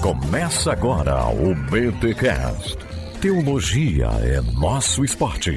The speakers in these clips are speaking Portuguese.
Começa agora o BTCast. Teologia é nosso esporte.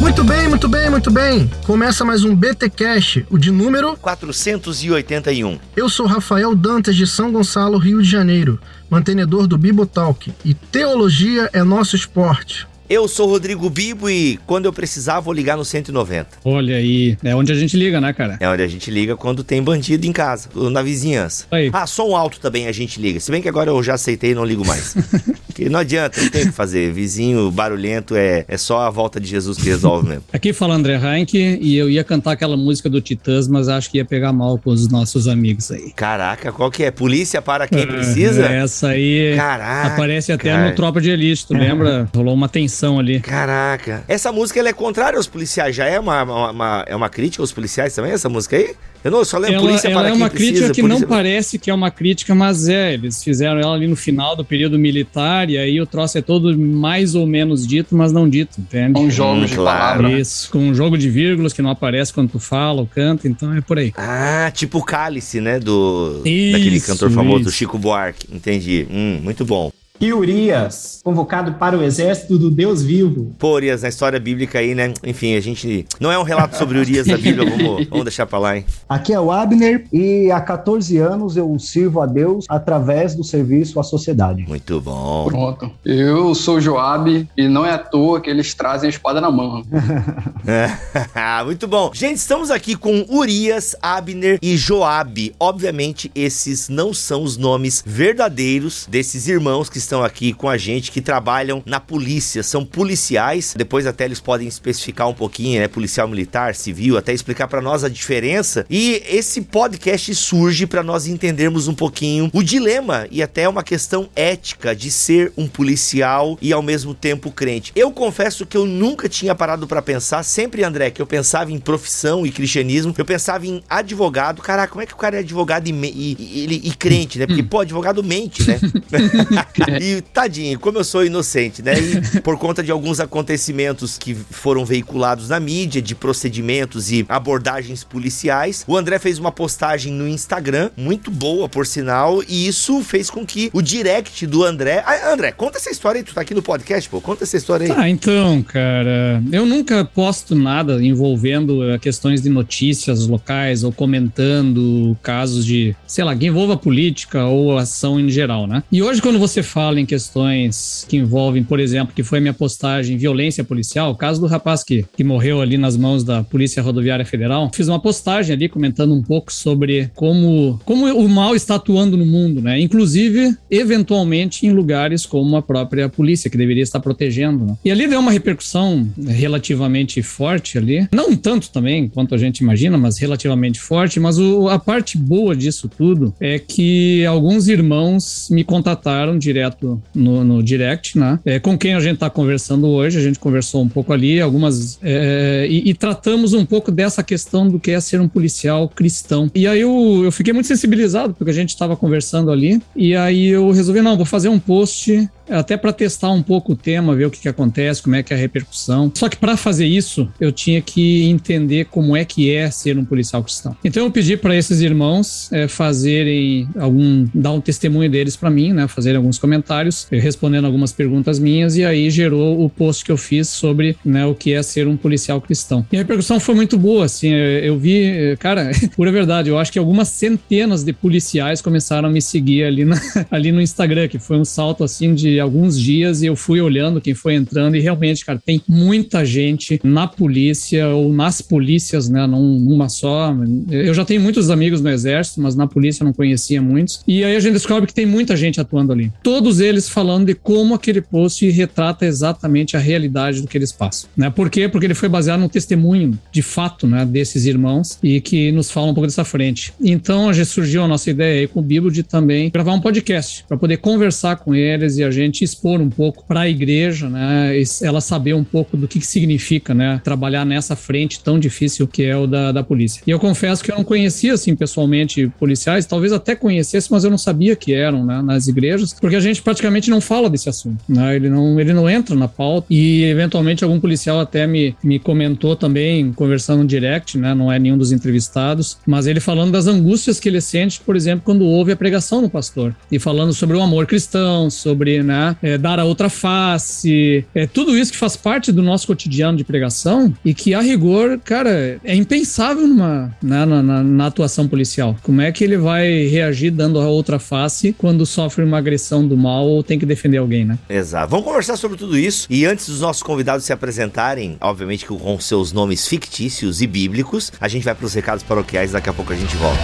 Muito bem, muito bem, muito bem. Começa mais um BT Cash, o de número 481. Eu sou Rafael Dantas de São Gonçalo, Rio de Janeiro, mantenedor do Bibotalk, e teologia é nosso esporte. Eu sou Rodrigo Bibo e quando eu precisar vou ligar no 190. Olha aí, é onde a gente liga, né, cara? É onde a gente liga quando tem bandido em casa, na vizinhança. Aí. Ah, som alto também a gente liga. Se bem que agora eu já aceitei e não ligo mais. Porque não adianta, não tem o que fazer. Vizinho barulhento é, é só a volta de Jesus que resolve mesmo. Aqui fala André Heinck e eu ia cantar aquela música do Titãs, mas acho que ia pegar mal com os nossos amigos aí. Caraca, qual que é? Polícia para quem precisa? É, Essa aí Caraca. aparece até cara. no Tropa de Elite, tu lembra? Rolou uma tensão ali. Caraca. Essa música ela é contrária aos policiais. Já é uma, uma, uma- é uma crítica aos policiais também, essa música aí? Eu não, eu só lembro Ela, polícia ela para é quem uma precisa. crítica que polícia... não parece que é uma crítica, mas é. Eles fizeram ela ali no final do período militar e aí o troço é todo mais ou menos dito, mas não dito, entende? Com jogos de claro. palavra. Isso, com um jogo de vírgulas que não aparece quando tu fala ou canta, então é por aí. Ah, tipo o Cálice, né? Do, Isso, daquele cantor famoso, do isso. Chico Buarque. Entendi. Hum, muito bom. E Urias, convocado para o exército do Deus vivo. Pô, Urias, na história bíblica aí, né? Enfim, a gente. Não é um relato sobre Urias da Bíblia, vamos, vamos deixar pra lá, hein? Aqui é o Abner e há 14 anos eu sirvo a Deus através do serviço à sociedade. Muito bom. Pronto. Eu sou Joab e não é à toa que eles trazem a espada na mão. muito bom. Gente, estamos aqui com Urias, Abner e Joabe. Obviamente, esses não são os nomes verdadeiros desses irmãos que estão aqui com a gente, que trabalham na polícia. São policiais. Depois até eles podem especificar um pouquinho, né? Policial militar, civil, até explicar pra nós a diferença. E esse podcast surge pra nós entendermos um pouquinho o dilema e até uma questão ética de ser um policial e ao mesmo tempo crente. Eu confesso que eu nunca tinha parado pra pensar, sempre André, que eu pensava em profissão e cristianismo, eu pensava em advogado. Caraca, como é que o cara é advogado e, e- e- e crente, né? Porque, pô, advogado mente, né? e tadinho, como eu sou inocente, né? E por conta de alguns acontecimentos que foram veiculados na mídia, de procedimentos e abordagens policiais, o André fez uma postagem no Instagram, muito boa, por sinal, e isso fez com que o direct do André. Ah, André, conta essa história aí, tu tá aqui no podcast, pô, conta essa história aí. Ah, então, cara, eu nunca posto nada envolvendo eh, questões de notícias locais ou comentando casos de, sei lá, que envolva política ou ação em geral, né? E hoje, quando você fala em questões que envolvem, por exemplo, que foi minha postagem violência policial, o caso do rapaz que, que morreu ali nas mãos da Polícia Rodoviária Federal, fiz uma postagem ali comentando um pouco sobre como, como o mal está atuando no mundo, né? Inclusive, eventualmente, em lugares como a própria polícia, que deveria estar protegendo. Né? E ali deu uma repercussão relativamente forte ali. Não tanto também quanto a gente imagina, mas relativamente forte. Mas o- a parte boa disso tudo é que alguns irmãos me contataram direto no, no direct, né? É, com quem a gente está conversando hoje. A gente conversou um pouco ali, algumas. é, e, e tratamos um pouco dessa questão do que é ser um policial cristão. E aí eu, eu fiquei muito sensibilizado, porque a gente estava conversando ali. E aí eu resolvi, não, vou fazer um post até para testar um pouco o tema, ver o que, que acontece, como é que é a repercussão. Só que para fazer isso, eu tinha que entender como é que é ser um policial cristão. Então eu pedi para esses irmãos é, fazerem algum, dar um testemunho deles para mim, né, fazerem alguns comentários, eh, respondendo algumas perguntas minhas e aí gerou o post que eu fiz sobre né, o que é ser um policial cristão. E a repercussão foi muito boa, assim, eh, eu vi, eh, cara, pura verdade, eu acho que algumas centenas de policiais começaram a me seguir ali, na- ali no Instagram, que foi um salto assim de alguns dias e eu fui olhando quem foi entrando e realmente, cara, tem muita gente na polícia ou nas polícias, né, não uma só. Eu já tenho muitos amigos no exército, mas na polícia eu não conhecia muitos. E aí a gente descobre que tem muita gente atuando ali. Todos eles falando de como aquele post retrata exatamente a realidade do que eles passam, né? Por quê? Porque ele foi baseado no testemunho de fato, né, desses irmãos e que nos fala um pouco dessa frente. Então, gente surgiu a nossa ideia aí com o Bíblia de também gravar um podcast para poder conversar com eles e a gente expor um pouco para a igreja, né, ela saber um pouco do que, que significa, né, trabalhar nessa frente tão difícil que é o da, da polícia. E eu confesso que eu não conhecia assim pessoalmente policiais, talvez até conhecesse, mas eu não sabia que eram, né, nas igrejas, porque a gente praticamente não fala desse assunto, né? Ele não, ele não entra na pauta e eventualmente algum policial até me, me comentou também, conversando no direct, né? Não é nenhum dos entrevistados, mas ele falando das angústias que ele sente, por exemplo, quando ouve a pregação do pastor e falando sobre o amor cristão, sobre, né, é, dar a outra face, é tudo isso que faz parte do nosso cotidiano de pregação e que a rigor, cara, é impensável numa, né, na, na, na atuação policial. Como é que ele vai reagir dando a outra face quando sofre uma agressão do mal ou tem que defender alguém, né? Exato. Vamos conversar sobre tudo isso. E antes dos nossos convidados se apresentarem, obviamente com seus nomes fictícios e bíblicos, a gente vai para os recados paroquiais. Daqui a pouco a gente volta.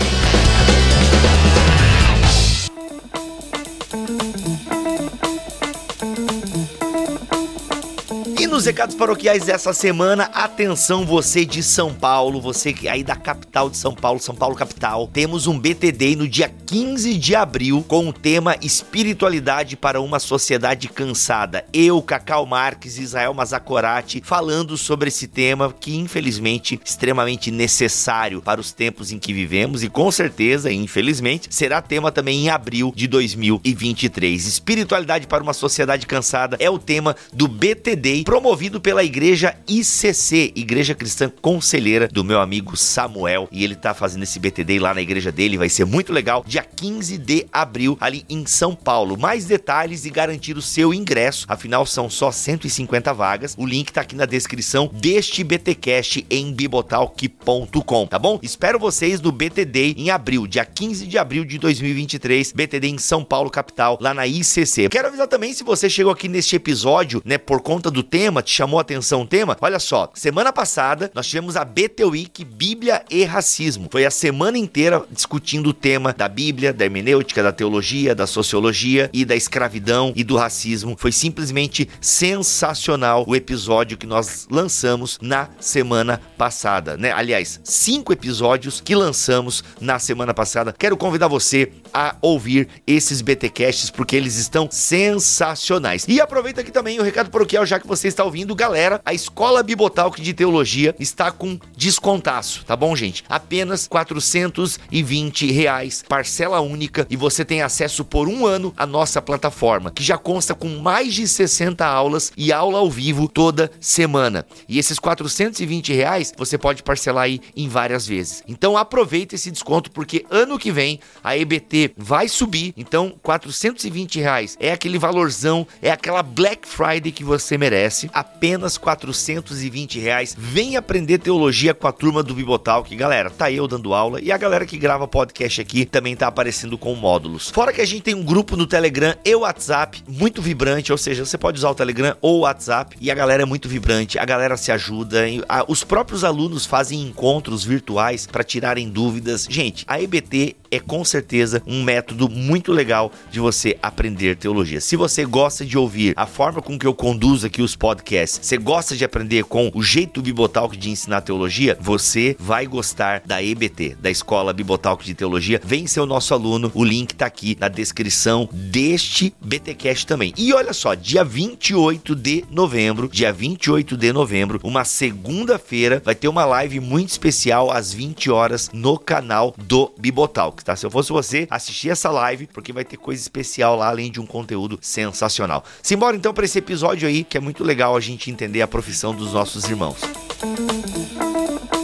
Nos recados paroquiais dessa semana, atenção você de São Paulo, você aí da capital de São Paulo, São Paulo capital, temos um BTD no dia 15 de abril com o tema Espiritualidade para uma Sociedade Cansada. Eu, Cacau Marques e Israel Mazacorati falando sobre esse tema que infelizmente extremamente necessário para os tempos em que vivemos e com certeza, infelizmente, será tema também em abril de 2023. Espiritualidade para uma Sociedade Cansada é o tema do BTD promovido promovido pela igreja ICC, Igreja Cristã Conselheira do meu amigo Samuel. E ele tá fazendo esse BTD lá na igreja dele, vai ser muito legal. Dia 15 de abril, ali em São Paulo. Mais detalhes e garantir o seu ingresso, afinal são só 150 vagas. O link tá aqui na descrição deste BTcast em bibotalk.com, tá bom? Espero vocês no BTD em abril, dia 15 de abril de 2023, BTD em São Paulo, capital, lá na ICC. Quero avisar também se você chegou aqui neste episódio, né, por conta do tema tema, te chamou a atenção o tema? Olha só, semana passada nós tivemos a BT Week Bíblia e Racismo. Foi a semana inteira discutindo o tema da Bíblia, da hermenêutica, da teologia, da sociologia e da escravidão e do racismo. Foi simplesmente sensacional o episódio que nós lançamos na semana passada, né? Aliás, cinco episódios que lançamos na semana passada. Quero convidar você a ouvir esses BTcasts porque eles estão sensacionais. E aproveita aqui também o recado paroquial já que você está ouvindo, galera, a Escola Bibotalk de Teologia está com descontaço, tá bom, gente? Apenas 420 reais, parcela única, e você tem acesso por um ano à nossa plataforma, que já consta com mais de 60 aulas e aula ao vivo toda semana. E esses 420 reais você pode parcelar aí em várias vezes. Então aproveita esse desconto, porque ano que vem a EBT vai subir. Então, 420 reais é aquele valorzão, é aquela Black Friday que você merece apenas 420 reais. Vem aprender teologia com a turma do Bibotalk. Galera, tá eu dando aula e a galera que grava podcast aqui também tá aparecendo com módulos. Fora que a gente tem um grupo no Telegram e WhatsApp muito vibrante, ou seja, você pode usar o Telegram ou o WhatsApp e a galera é muito vibrante, a galera se ajuda, os próprios alunos fazem encontros virtuais para tirarem dúvidas. Gente, a EBT é com certeza um método muito legal de você aprender teologia. Se você gosta de ouvir a forma com que eu conduzo aqui os podcasts, você gosta de aprender com o jeito Bibotalk de ensinar teologia, você vai gostar da EBT, da Escola Bibotalk de Teologia. Vem ser o nosso aluno, o link tá aqui na descrição deste BTcast também. E olha só, dia 28 de novembro, dia 28 de novembro, uma segunda-feira, vai ter uma live muito especial às 20 horas no canal do Bibotalk tá? Se eu fosse você, assistir essa live, porque vai ter coisa especial lá, além de um conteúdo sensacional. Simbora então para esse episódio aí, que é muito legal a gente entender a profissão dos nossos irmãos. Música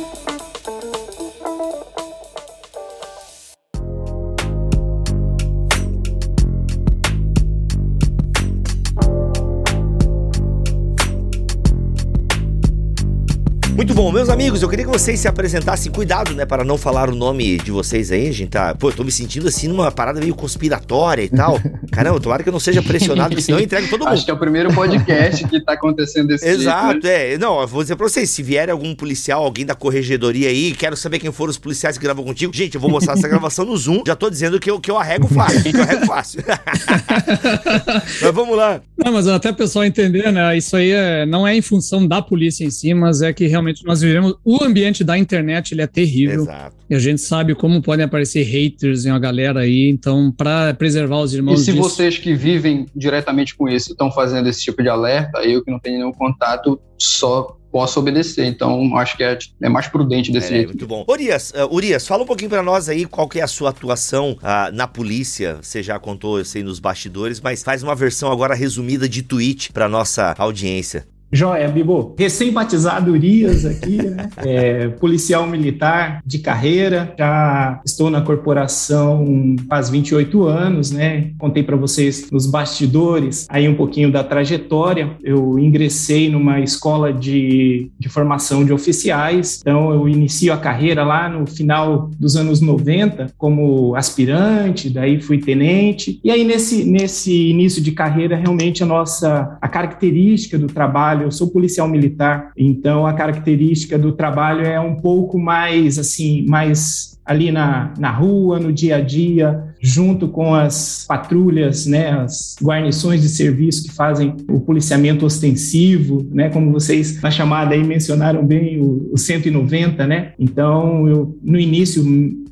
Muito bom, meus amigos, eu queria que vocês se apresentassem. Cuidado, né, para não falar o nome de vocês aí, gente, tá? Pô, eu tô me sentindo assim numa parada meio conspiratória e tal. Caramba, tomara que eu não seja pressionado, senão eu entrego todo mundo. Acho que é o primeiro podcast que tá acontecendo desse Exato, jeito, né? é. Não, eu vou dizer pra vocês, se vier algum policial, alguém da corregedoria aí, quero saber quem foram os policiais que gravam contigo. Gente, eu vou mostrar essa gravação no Zoom. Já tô dizendo que eu, que eu arrego fácil, que eu arrego fácil. mas vamos lá. Não, mas até o pessoal entender, né, isso aí é, não é em função da polícia em si, mas é que realmente realmente nós vivemos. O ambiente da internet ele é terrível. Exato. E a gente sabe como podem aparecer haters em uma galera aí. Então, para preservar os irmãos. E se disso... vocês que vivem diretamente com isso estão fazendo esse tipo de alerta, eu que não tenho nenhum contato, só posso obedecer. Então, acho que é, é mais prudente desse É, jeito. muito bom. Urias, uh, Urias, fala um pouquinho pra nós aí qual que é a sua atuação ah, na polícia. Você já contou, eu sei, nos bastidores, mas faz uma versão agora resumida de tweet pra nossa audiência. Joia, Bibo. Recém-batizado Urias aqui, né? É, policial militar de carreira. Já estou na corporação faz 28 anos, né? Contei para vocês nos bastidores aí um pouquinho da trajetória. Eu ingressei numa escola de, de formação de oficiais. Então, eu inicio a carreira lá no final dos anos 90 como aspirante, daí fui tenente. E aí, nesse, nesse início de carreira, realmente a nossa a característica do trabalho eu sou policial militar, então a característica do trabalho é um pouco mais assim, mais ali na, na rua, no dia a dia, junto com as patrulhas, né, as guarnições de serviço que fazem o policiamento ostensivo, né, como vocês na chamada aí mencionaram bem o, o 190, né? Então, eu no início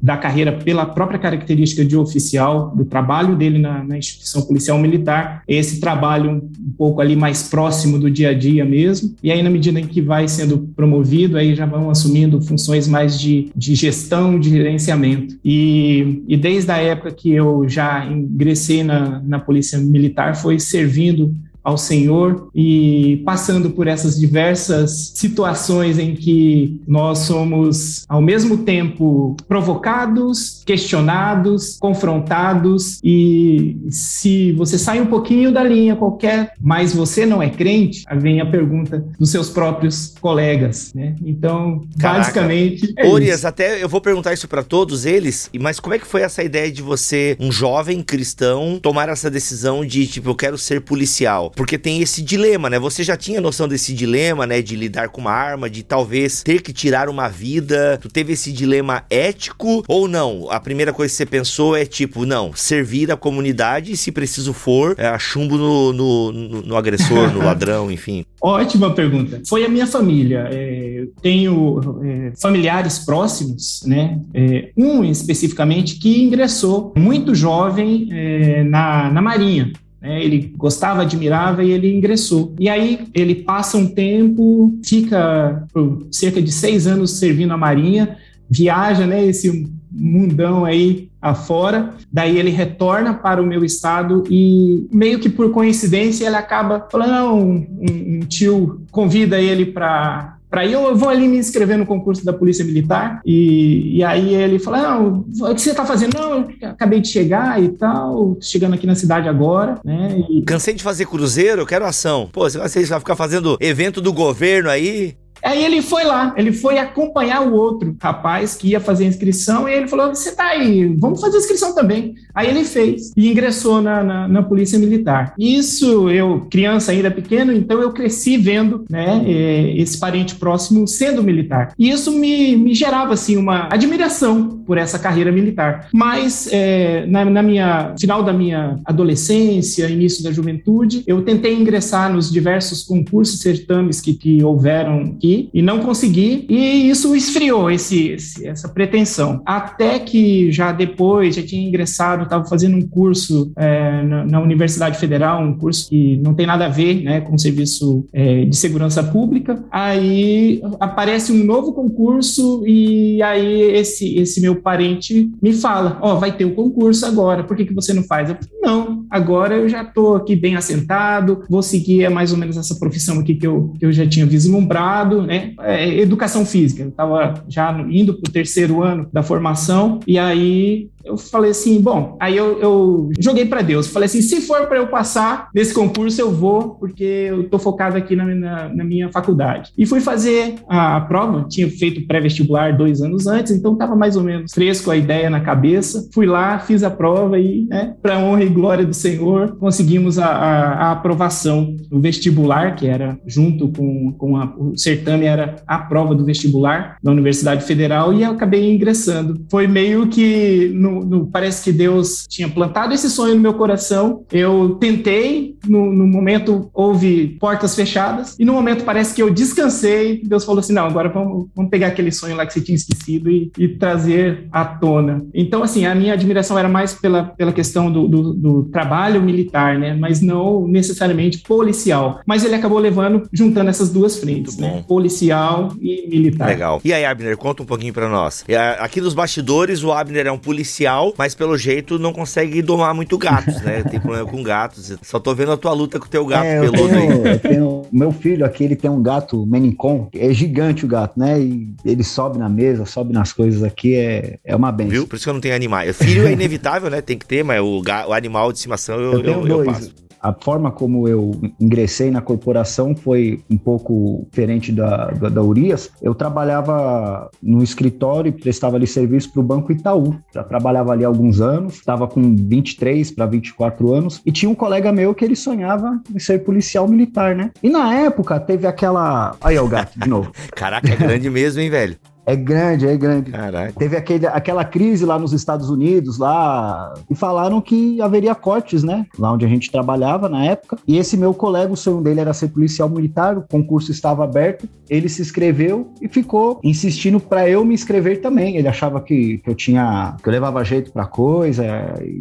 da carreira, pela própria característica de oficial, do trabalho dele na, na instituição policial militar, esse trabalho um, pouco ali mais próximo do dia a dia mesmo, e aí na medida em que vai sendo promovido, aí já vão assumindo funções mais de, de gestão, de gerenciamento. E, e desde a época que eu já ingressei na, na Polícia Militar, foi servindo ao Senhor e passando por essas diversas situações em que nós somos ao mesmo tempo provocados, questionados, confrontados e se você sai um pouquinho da linha qualquer, mas você não é crente, vem a pergunta dos seus próprios colegas, né? Então, Caraca. basicamente, é Urias, isso. até eu vou perguntar isso pra todos eles, mas como é que foi essa ideia de você, um jovem cristão, tomar essa decisão de, tipo, eu quero ser policial? Porque tem esse dilema, né? Você já tinha noção desse dilema, né? De lidar com uma arma, de talvez ter que tirar uma vida. Tu teve esse dilema ético ou não? A primeira coisa que você pensou é, tipo, não, servir a comunidade e se preciso for, é, chumbo no, no, no- no agressor, no ladrão, enfim. Ótima pergunta. Foi a minha família. É, tenho é, familiares próximos, né? É, um especificamente que ingressou muito jovem é, na, na Marinha. Né? Ele gostava, admirava e ele ingressou. E aí ele passa um tempo, fica por cerca de seis anos servindo a Marinha, viaja, né? Esse mundão aí afora, daí ele retorna para o meu estado e meio que por coincidência ele acaba falando, um, um tio convida ele para para ir, eu vou ali me inscrever no concurso da Polícia Militar e, e aí ele fala, não, o que você está fazendo? Não, eu acabei de chegar e tal, chegando aqui na cidade agora, né? E Cansei de fazer cruzeiro, eu quero ação. Pô, você vai ficar fazendo evento do governo aí? Aí ele foi lá, ele foi acompanhar o outro rapaz que ia fazer a inscrição e ele falou: Você tá aí, vamos fazer a inscrição também. Aí ele fez e ingressou na, na, na Polícia Militar. Isso, eu, criança ainda pequeno, então eu cresci vendo né, eh, esse parente próximo sendo militar. E isso me, me gerava assim, uma admiração por essa carreira militar. Mas eh, na, na minha final da minha adolescência, início da juventude, eu tentei ingressar nos diversos concursos, certames que, que houveram aqui e não consegui, e isso esfriou esse, esse- essa pretensão. Até que já depois, já tinha ingressado, estava fazendo um curso é, na, na Universidade Federal, um curso que não tem nada a ver né, com serviço é, de segurança pública. Aí aparece um novo concurso e aí esse, esse meu parente me fala, ó, vai ter o concurso agora, por que, que você não faz? Eu não, agora eu já estou aqui bem assentado, vou seguir é mais ou menos essa profissão aqui que eu, que eu já tinha vislumbrado, né? É, educação física, eu estava já indo para o terceiro ano da formação, e aí eu falei assim, bom, aí eu, eu joguei para Deus, falei assim, se for para eu passar nesse concurso, eu vou, porque eu tô focado aqui na, na- na minha faculdade. E fui fazer a, prova, tinha feito pré-vestibular dois anos antes, então estava mais ou menos fresco a ideia na cabeça. Fui lá, fiz a prova e, né, para honra e glória do Senhor, conseguimos a, a- a aprovação do vestibular, que era junto com, com a- o certame, era a prova do vestibular da Universidade Federal, e eu acabei ingressando. Foi meio que no, no, no, parece que Deus tinha plantado esse sonho no meu coração. Eu tentei, no, no momento houve portas fechadas, e no momento parece que eu descansei. Deus falou assim: não, agora vamos, vamos pegar aquele sonho lá que você tinha esquecido e, e trazer à tona. Então, assim, a minha admiração era mais pela, pela questão do, do, do trabalho militar, né? Mas não necessariamente policial. Mas ele acabou levando, juntando essas duas frentes, né? Policial e militar. Legal. E aí, Abner, conta um pouquinho para nós. É, aqui nos bastidores, o Abner é um policial, mas pelo jeito não consegue domar muito gatos, né? Tem problema com gatos. Só tô vendo a tua luta com o teu gato é, peludo tenho, aí. Eu tenho, meu filho aqui, ele tem um gato Menicon. É gigante o gato, né? E ele sobe na mesa, sobe nas coisas aqui, é, é uma benção. Viu? Por isso que eu não tenho animais. Filho é inevitável, né? Tem que ter, mas o, o animal de estimação eu, eu, eu, eu passo a forma como eu ingressei na corporação foi um pouco diferente da, da, da Urias. Eu trabalhava no escritório e prestava ali serviço para o Banco Itaú. Já trabalhava ali alguns anos, estava com 23 para 24 anos, e tinha um colega meu que ele sonhava em ser policial militar, né? E na época teve aquela. Aí, o gato, de novo. Caraca, é grande mesmo, hein, velho? É grande, é grande. Caraca. Teve aquele, aquela crise lá nos Estados Unidos, lá, e falaram que haveria cortes, né? Lá onde a gente trabalhava na época. E esse meu colega, o sonho dele era ser policial militar, o concurso estava aberto, ele se inscreveu e ficou insistindo para eu me inscrever também. Ele achava que, que eu tinha, que eu levava jeito pra coisa,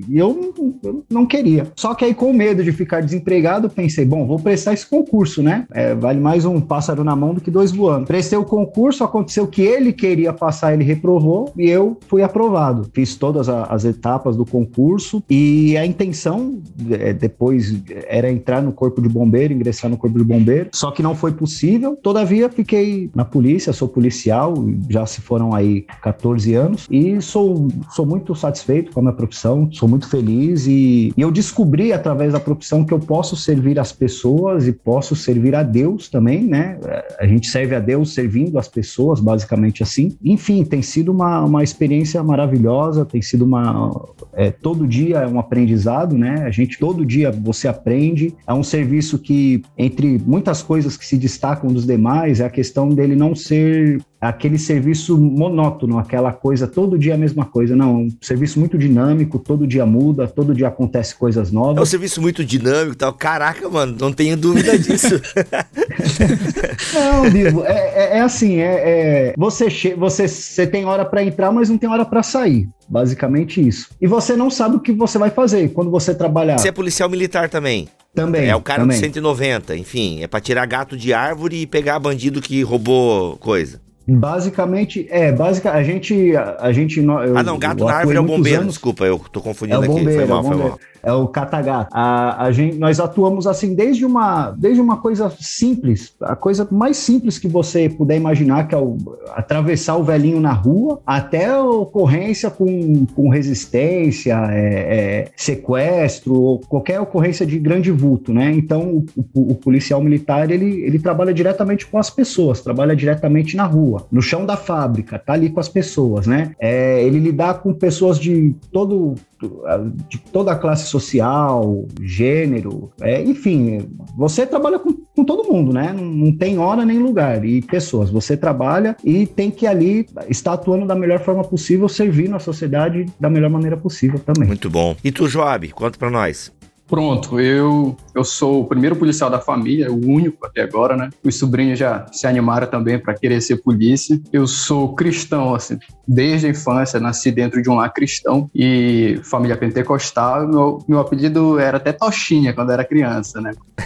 e eu, eu não queria. Só que aí, com medo de ficar desempregado, pensei, bom, vou prestar esse concurso, né? É, vale mais um pássaro na mão do que dois voando. Prestei o concurso, aconteceu que ele queria passar, ele reprovou e eu fui aprovado. Fiz todas as etapas do concurso e a intenção é, depois era entrar no corpo de bombeiro, ingressar no corpo de bombeiro, só que não foi possível. Todavia, fiquei na polícia, sou policial, já se foram aí 14 anos e sou, sou muito satisfeito com a minha profissão, sou muito feliz e, e eu descobri através da profissão que eu posso servir as pessoas e posso servir a Deus também, né? A gente serve a Deus servindo as pessoas, basicamente assim. Enfim, tem sido uma, uma experiência maravilhosa, tem sido uma. É, todo dia é um aprendizado, né? A gente, todo dia você aprende. É um serviço que, entre muitas coisas que se destacam dos demais, é a questão dele não ser aquele serviço monótono, aquela coisa, todo dia a mesma coisa. Não, um serviço muito dinâmico, todo dia muda, todo dia acontece coisas novas. É um serviço muito dinâmico e tal. Caraca, mano, não tenho dúvida disso. não, Bibo, é, é, é assim, é, é, você, você, você tem hora para entrar, mas não tem hora para sair. Basicamente isso. E você não sabe o que você vai fazer quando você trabalhar. Você é policial militar também. Também. É o cara também. do 190, enfim, é para tirar gato de árvore e pegar bandido que roubou coisa. Basicamente, é, basic, a gente. A, a gente eu, ah, não, gato na árvore é o bombeiro, anos, desculpa, eu tô confundindo é o bombeiro, aqui. Foi mal, é foi mal é o Katagato. A, a gente, nós atuamos assim desde uma, desde uma coisa simples, a coisa mais simples que você puder imaginar, que é o, atravessar o velhinho na rua, até ocorrência com, com resistência, é, é, sequestro, ou qualquer ocorrência de grande vulto, né? Então, o, o, o, policial militar, ele, ele trabalha diretamente com as pessoas, trabalha diretamente na rua, no chão da fábrica, tá ali com as pessoas, né? É, ele lidar com pessoas de todo de toda a classe social, gênero, é, enfim, você trabalha com, com todo mundo, né? Não, não, tem hora nem lugar e pessoas. Você trabalha e tem que ali estar atuando da melhor forma possível, servindo a sociedade da melhor maneira possível também. Muito bom. E tu, Joab, conta para nós. Pronto, eu, eu sou o primeiro policial da família, o único até agora, né? Os sobrinhos já se animaram também para querer ser polícia. Eu sou cristão, assim, desde a infância, nasci dentro de um lar cristão e família pentecostal. Meu, meu apelido era até Tochinha quando era criança, né?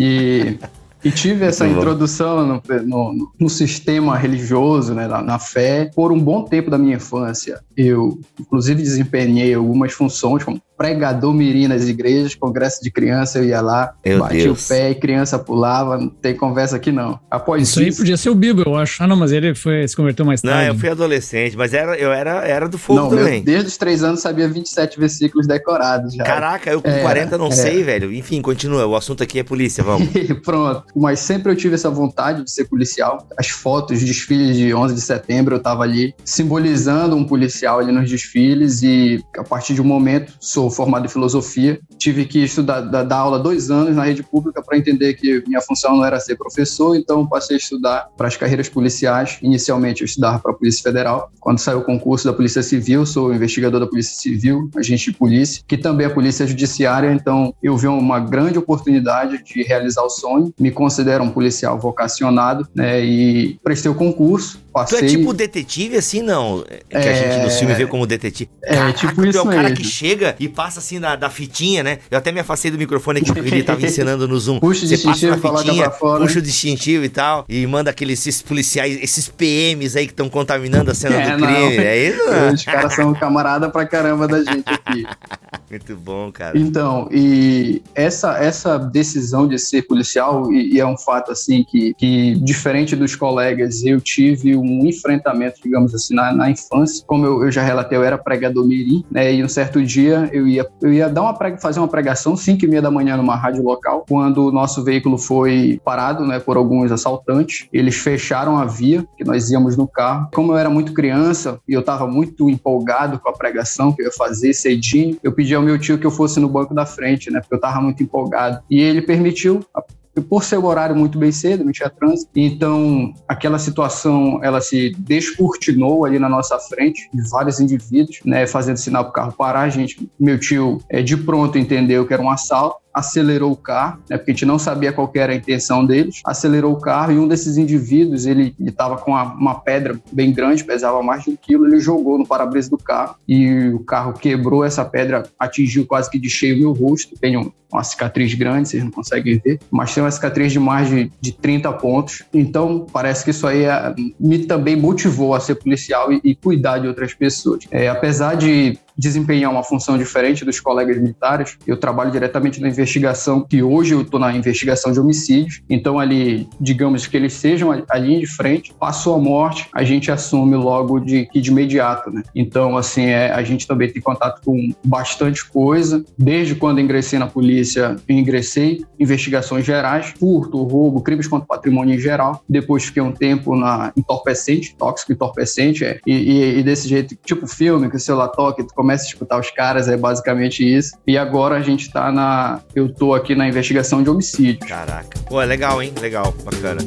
E e tive essa introdução no, no, no, sistema religioso, né, na, na, fé, por um bom tempo da minha infância. Eu, inclusive, desempenhei algumas funções como pregador mirim nas igrejas, congresso de criança, eu ia lá, Meu batia Deus. o pé e criança pulava, não tem conversa aqui não. Após isso, isso aí podia ser o Bibo, eu acho. Ah, não, mas ele foi, se converteu mais tarde. Não, eu fui adolescente, mas era, eu era, era do fogo não, também. Eu, desde os três anos sabia 27 versículos decorados já. Caraca, eu com é, 40 não é. sei, velho. Enfim, continua, o assunto aqui é polícia, vamos. Pronto, mas sempre eu tive essa vontade de ser policial. As fotos, desfiles de 11 de setembro, eu tava ali simbolizando um policial ali nos desfiles e a partir de um momento sou sou formado em filosofia, tive que estudar, dar, aula dois anos na rede pública para entender que minha função não era ser professor, então passei a estudar para as carreiras policiais. Inicialmente eu estudava para a Polícia Federal. Quando saiu o concurso da Polícia Civil, sou investigador da Polícia Civil, agente de polícia, que também é Polícia Judiciária, então eu vi uma grande oportunidade de realizar o sonho. Me considero um policial vocacionado né, e prestei o concurso Passei... Tu é tipo detetive, assim, não? Que é... a gente no filme vê como detetive. É, Caraca, tipo tu isso é o cara mesmo. que chega e passa assim da, da fitinha, né? Eu até me afastei do microfone aqui porque ele tava ensinando no Zoom. Puxa o distintivo, fitinha, fora, puxa o distintivo e tal, e manda aqueles esses policiais, esses PMs aí que estão contaminando a cena é, do crime. Não. É isso? Os caras são camarada pra caramba da gente aqui. Muito bom, cara. Então, e essa, essa decisão de ser policial, e, e é um fato assim que, que, diferente dos colegas, eu tive um enfrentamento digamos assim, na, na infância. Como eu, eu, já relatei, eu era pregador mirim, né? E um certo dia eu ia, eu ia dar uma prega, fazer uma pregação, 5 e meia da manhã, numa rádio local, quando o nosso veículo foi parado, né, por alguns assaltantes. Eles fecharam a via que nós íamos no carro. Como eu era muito criança e eu estava muito empolgado com a pregação que eu ia fazer cedinho, eu pedi ao meu tio que eu fosse no banco da frente, né? Porque eu estava muito empolgado. E ele permitiu por ser o horário muito bem cedo, não tinha trânsito, então aquela situação ela se descortinou ali na nossa frente, de vários indivíduos, né, fazendo sinal para o carro parar. A gente, meu tio, é, de pronto entendeu que era um assalto, acelerou o carro, né, porque a gente não sabia qual era a intenção deles, acelerou o carro e um desses indivíduos, ele estava com uma, uma, pedra bem grande, pesava mais de um quilo, ele jogou no para-brisa do carro e o carro quebrou, essa pedra atingiu quase que de cheio meu rosto, tenho uma cicatriz grande, vocês não conseguem ver, mas tem uma cicatriz de mais de, de 30 pontos, então parece que isso aí é, me também motivou a ser policial e, e cuidar de outras pessoas. É, apesar de desempenhar uma função diferente dos colegas militares. Eu trabalho diretamente na investigação, que hoje eu estou na investigação de homicídios. Então, ali, digamos que eles sejam a linha de frente, passou a morte, a gente assume logo de de imediato, né? Então, assim, é, a gente também tem contato com bastante coisa. Desde quando ingressei na polícia, eu ingressei investigações gerais, furto, roubo, crimes contra o patrimônio em geral. Depois fiquei um tempo na entorpecente, tóxico entorpecente, é. E, e, e desse jeito, tipo filme, que o celular toca, tu começa a escutar os caras, é basicamente isso. E agora a gente tá na. Eu tô aqui na investigação de homicídio. Caraca. Pô, é legal, hein? Legal, bacana.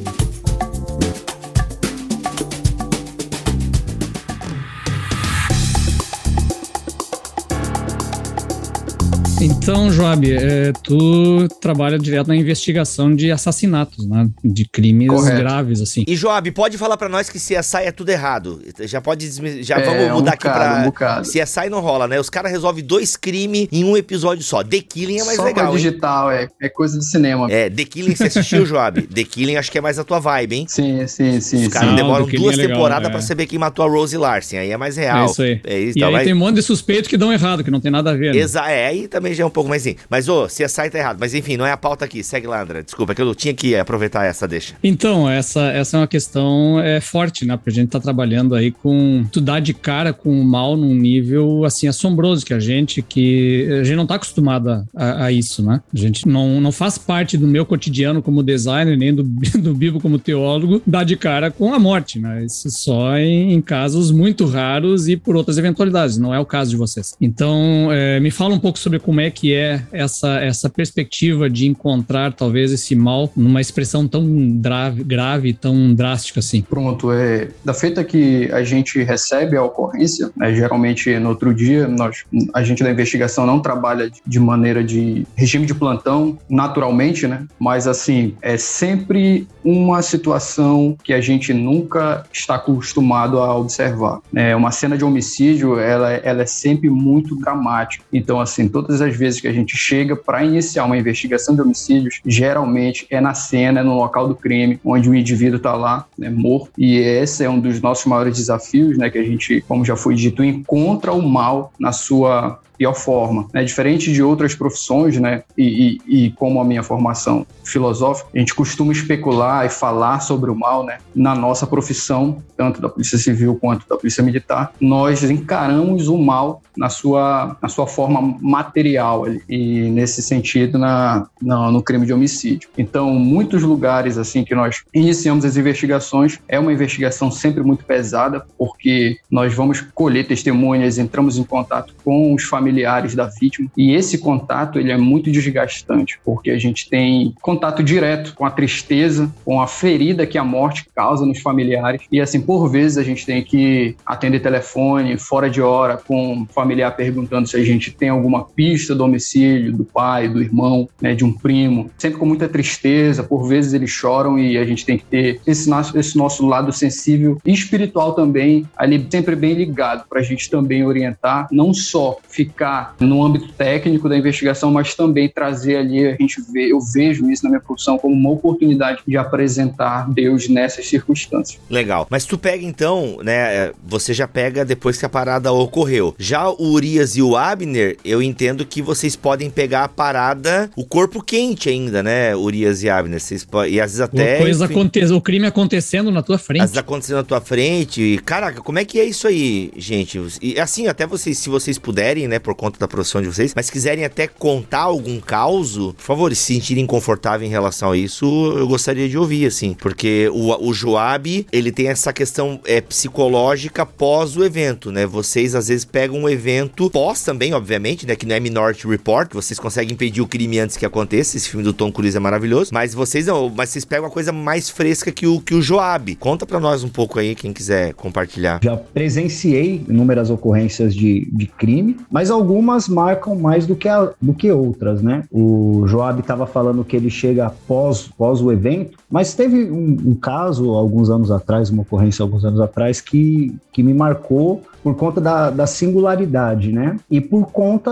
Então, Joab, é, tu trabalha direto na investigação de assassinatos, né? De crimes Correto. graves, assim. E, Joab, pode falar para nós que CSI é tudo errado. Já pode. Já é, vamos mudar um aqui bocado, pra. Um CSI não rola, né? Os caras resolvem dois crimes em um episódio só. The Killing é mais só legal. Só digital, é, é coisa de cinema. É, The Killing você assistiu, Joab? The Killing acho que é mais a tua vibe, hein? Sim, sim, sim. Os caras demoram duas é temporadas é. pra saber quem matou a Rose Larsen. Aí é mais real. É isso aí. É isso, e tá, aí tem um monte de suspeitos que dão errado, que não tem nada a ver. Né? Exato, é, aí também já é um pouco mais assim. Mas, ô, CSI tá errado. Mas enfim, não é a pauta aqui. Segue lá, André. Desculpa, é que eu tinha que aproveitar essa deixa. Então, essa, essa é uma questão é, forte, né? Porque a gente tá trabalhando aí com. Tu dá de cara com o mal num nível, assim, assombroso, que a gente que. A gente não tá acostumado a, a isso, né? A gente não, não faz parte do meu cotidiano como designer, nem do, do Bibo como teólogo, dar de cara com a morte, né? Isso só em, em casos muito raros e por outras eventualidades. Não é o caso de vocês. Então, é, me fala um pouco sobre como é que é essa, essa perspectiva de encontrar talvez esse mal numa expressão tão grave, grave tão drástica assim? Pronto, é da feita que a gente recebe a ocorrência, né, geralmente no outro dia, nós, a gente da investigação não trabalha de maneira de regime de plantão, naturalmente, né? Mas assim, é sempre uma situação que a gente nunca está acostumado a observar. É uma cena de homicídio, ela, ela é sempre muito dramática. Então, assim, todas as vezes que a gente chega para iniciar uma investigação de homicídios, geralmente é na cena, é no local do crime, onde o indivíduo está lá, né, morto. E esse é um dos nossos maiores desafios, né, que a gente, como já foi dito, encontra o mal na sua pior forma. Né? Diferente de outras profissões, né? E, e, e, como a minha formação filosófica, a gente costuma especular e falar sobre o mal, né? Na nossa profissão, tanto da Polícia Civil quanto da Polícia Militar, nós encaramos o mal na sua, na sua forma material ali, e nesse sentido na, na, no crime de homicídio. Então, muitos lugares assim que nós iniciamos as investigações é uma investigação sempre muito pesada, porque nós vamos colher testemunhas, entramos em contato com os familiares familiares da vítima. E esse contato ele é muito desgastante, porque a gente tem contato direto com a tristeza, com a ferida que a morte causa nos familiares. E assim, por vezes a gente tem que atender telefone fora de hora com um familiar perguntando se a gente tem alguma pista do homicídio do pai, do irmão, né, de um primo. Sempre com muita tristeza, por vezes eles choram e a gente tem que ter esse nosso, esse nosso lado sensível e espiritual também ali sempre bem ligado para a gente também orientar, não só ficar no âmbito técnico da investigação, mas também trazer ali a gente vê, eu vejo isso na minha profissão como uma oportunidade de apresentar Deus nessas circunstâncias. Legal. Mas tu pega então, né? É, você já pega depois que a parada ocorreu. Já o Urias e o Abner, eu entendo que vocês podem pegar a parada, o corpo quente ainda, né? Urias e Abner. Vocês, e às vezes até. Coisa aconte o crime acontecendo na tua frente. Às vezes acontecendo na tua frente. E, caraca, como é que é isso aí, gente? E assim, até vocês, se vocês puderem, né, por conta da profissão de vocês, mas quiserem até contar algum caos, por favor, se sentirem confortáveis em relação a isso, eu gostaria de ouvir, assim. Porque o, o Joab, ele tem essa questão é, psicológica pós o evento, né? Vocês às vezes pegam um evento pós também, obviamente, né? Que não é Minority Report, vocês conseguem impedir o crime antes que aconteça. Esse filme do Tom Cruise é maravilhoso. Mas vocês não, mas vocês pegam uma coisa mais fresca que o, que o Joab. Conta pra nós um pouco aí, quem quiser compartilhar. Já presenciei inúmeras ocorrências de, de crime, mas algumas marcam mais do que, a, do que outras, né? O Joab estava falando que ele chega pós, pós o evento, mas teve um, um caso alguns anos atrás, uma ocorrência alguns anos atrás, que, que me marcou por conta da, da singularidade, né? E por conta,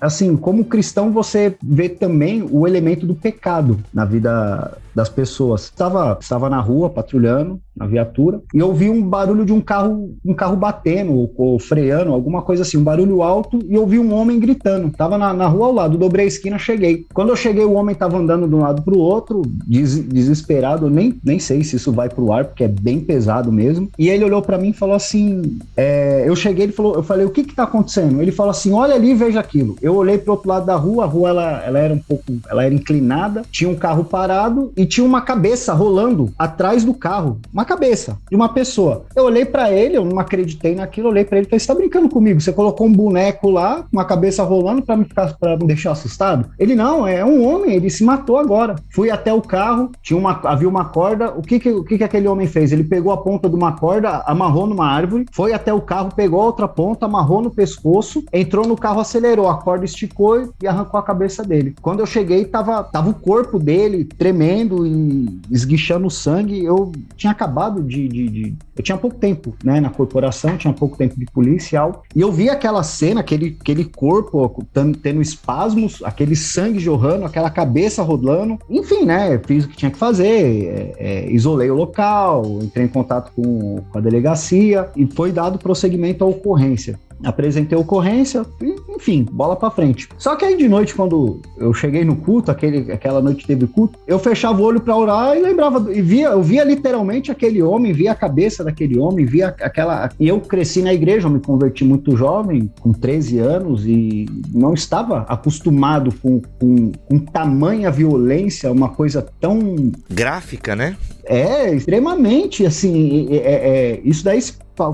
assim, como cristão, você vê também o elemento do pecado na vida das pessoas. Estava, estava na rua patrulhando, na viatura, e ouvi um barulho de um carro, um carro batendo ou, ou freando, alguma coisa assim, um barulho alto, e ouvi um homem gritando. Tava na, na rua ao lado, dobrei a esquina, cheguei. Quando eu cheguei, o homem estava andando de um lado para o outro, des, desesperado, eu nem, nem sei se isso vai para o ar, porque é bem pesado mesmo. E ele olhou para mim e falou assim: é, eu cheguei, ele falou, eu falei, o que que tá acontecendo? Ele falou assim: olha ali, veja aquilo. Eu olhei pro outro lado da rua, a rua ela, ela era um pouco, ela era inclinada, tinha um carro parado e tinha uma cabeça rolando atrás do carro. Uma cabeça de uma pessoa. Eu olhei para ele, eu não acreditei naquilo, olhei para ele e falei: Você tá brincando comigo? Você colocou um boneco lá, uma cabeça rolando para me ficar me deixar assustado? Ele não, é um homem, ele se matou agora. Fui até o carro, tinha uma, havia uma corda. O que que, o que que aquele homem fez? Ele pegou a ponta de uma corda, amarrou numa árvore, foi até o carro, pegou a outra ponta, amarrou no pescoço, entrou no carro, acelerou, a corda esticou e arrancou a cabeça dele. Quando eu cheguei, tava, tava o corpo dele tremendo e esguichando sangue. Eu tinha acabado de, de, de, Eu tinha pouco tempo né, na corporação, tinha pouco tempo de policial. E eu vi aquela cena, aquele, aquele corpo tendo espasmos, aquele sangue jorrando, aquela cabeça rodando. Enfim, né? Fiz o que tinha que fazer, é, é, isolei o local, entrei em contato com, com a delegacia e foi dado prosseguimento à ocorrência apresentei a ocorrência, enfim, bola para frente. Só que aí de noite, quando eu cheguei no culto, aquele, aquela noite teve culto, eu fechava o olho para orar e lembrava, e via, eu via literalmente aquele homem, via a cabeça daquele homem, via aquela. E eu cresci na igreja, eu me converti muito jovem, com 13 anos, e não estava acostumado com, com, com tamanha violência, uma coisa tão. Gráfica, né? É, extremamente, assim, é, é, isso daí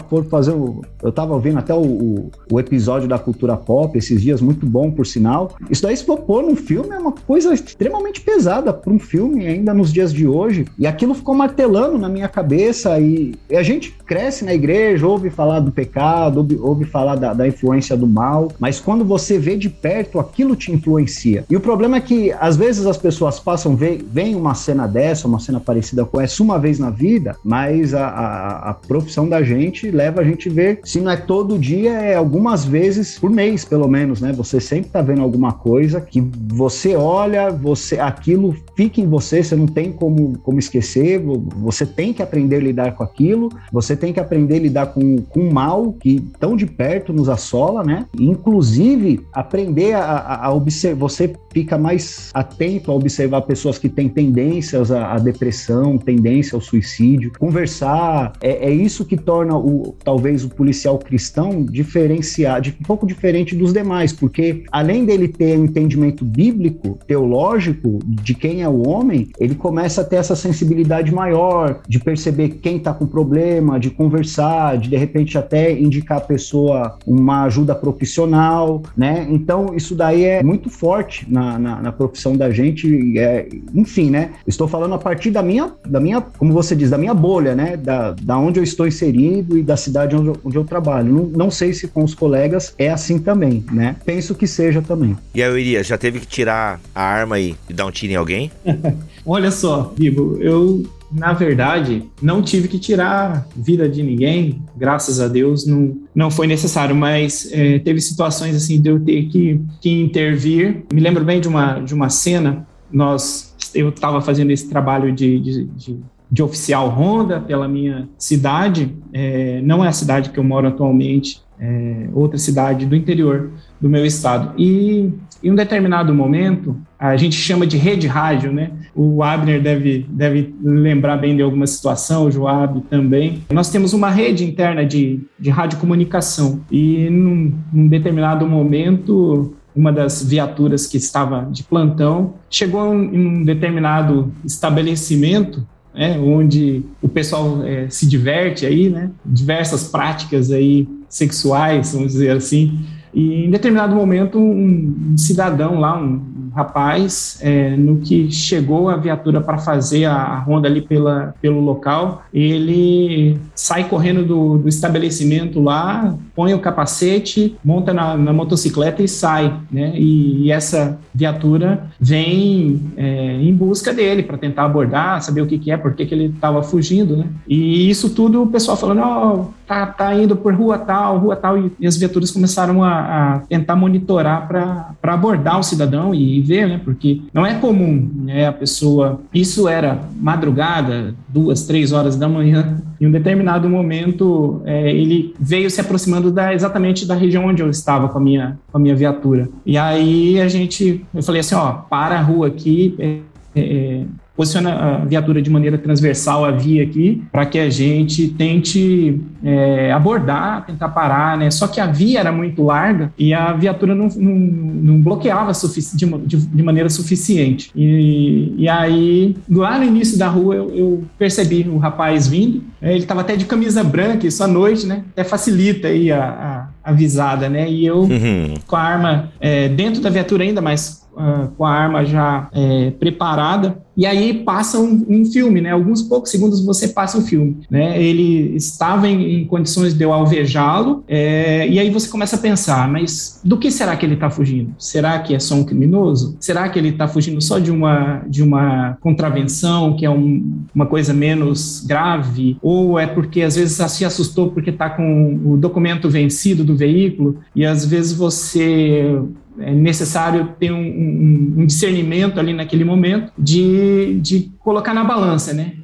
for fazer o. Eu tava ouvindo até o, o, episódio da cultura pop esses dias, muito bom, por sinal. Isso daí, se pôr num filme, é uma coisa extremamente pesada para um filme, ainda nos dias de hoje. E aquilo ficou martelando na minha cabeça. E, e a gente cresce na igreja, ouve falar do pecado, ouve, ouve falar da, da, influência do mal, mas quando você vê de perto, aquilo te influencia. E o problema é que, às vezes, as pessoas passam, vem uma cena dessa, uma cena parecida com essa, uma vez na vida, mas a, a, a profissão da gente gente leva a gente ver, se não é todo dia, é algumas vezes por mês, pelo menos, né? Você sempre tá vendo alguma coisa que você olha, você aquilo fica em você, você não tem como, como esquecer, você tem que aprender a lidar com aquilo, você tem que aprender a lidar com, com o mal que tão de perto nos assola, né? Inclusive, aprender a, a, a observar, você fica mais atento a observar pessoas que têm tendências à, à depressão, tendência ao suicídio, conversar, é, é isso que torna o, talvez o policial cristão diferenciar, de, um pouco diferente dos demais, porque além dele ter um entendimento bíblico, teológico, de quem é o homem, ele começa a ter essa sensibilidade maior de perceber quem está com problema, de conversar, de de repente até indicar a pessoa uma ajuda profissional, né? Então isso daí é muito forte na, na, na profissão da gente, é, enfim, né? Estou falando a partir da minha, da minha, como você diz, da minha bolha, né? Da, da onde eu estou inserido e da cidade onde eu, onde eu trabalho. Não, não sei se com os colegas é assim também, né? Penso que seja também. E aí, Irias, já teve que tirar a arma e dar um tiro em alguém? Olha só, Bibo, eu na verdade, não tive que tirar vida de ninguém, graças a Deus, não, não foi necessário, mas é, teve situações assim de eu ter que, que intervir. Me lembro bem de uma, de uma cena, nós, eu estava fazendo esse trabalho de, de, de, de, oficial Honda pela minha cidade, é, não é a cidade que eu moro atualmente, é outra cidade do interior do meu estado. E em um determinado momento, a gente chama de rede rádio, né? O Abner deve, deve lembrar bem de alguma situação, o Joab também. Nós temos uma rede interna de, de radiocomunicação e num, num determinado momento uma das viaturas que estava de plantão chegou em um determinado estabelecimento né, onde o pessoal é, se diverte aí, né, diversas práticas aí sexuais, vamos dizer assim, e em determinado momento, um, cidadão lá, um, um rapaz, é, no que chegou a viatura para fazer a, a, ronda ali pela, pelo local, ele sai correndo do, do estabelecimento lá, põe o capacete, monta na, na motocicleta e sai, né? E, e essa viatura vem é, em busca dele para tentar abordar, saber o que, que é, por que, que ele estava fugindo, né? E isso tudo o pessoal falando, ó, oh, tá, tá indo por rua tal, rua tal, e, e as viaturas começaram a, a tentar monitorar para abordar o cidadão e, e ver, né? Porque não é comum, né? A pessoa. Isso era madrugada, duas, três horas da manhã. Em um determinado momento, é, ele veio se aproximando da, exatamente da região onde eu estava com a minha, com a minha viatura. E aí a gente, eu falei assim, ó, para a rua aqui, é, é, posiciona a viatura de maneira transversal a via aqui, para que a gente tente é, abordar, tentar parar, né? Só que a via era muito larga e a viatura não, não, não bloqueava de, de, de, maneira suficiente. E, e aí, lá no início da rua, eu, eu percebi o rapaz vindo, né? ele estava até de camisa branca, isso à noite, né? Até facilita aí a, a, a visada, né? E eu, uhum. com a arma é, dentro da viatura ainda, mas uh, com a arma já é, preparada. E aí passa um, um, filme, né? Alguns poucos segundos você passa o filme, né? Ele estava em, em condições de eu alvejá-lo, é, e aí você começa a pensar, mas do que será que ele está fugindo? Será que é só um criminoso? Será que ele está fugindo só de uma de uma contravenção, que é um, uma coisa menos grave? Ou é porque às vezes se assustou porque está com o documento vencido do veículo e às vezes você é necessário ter um, um, um, discernimento ali naquele momento de, de colocar na balança, né?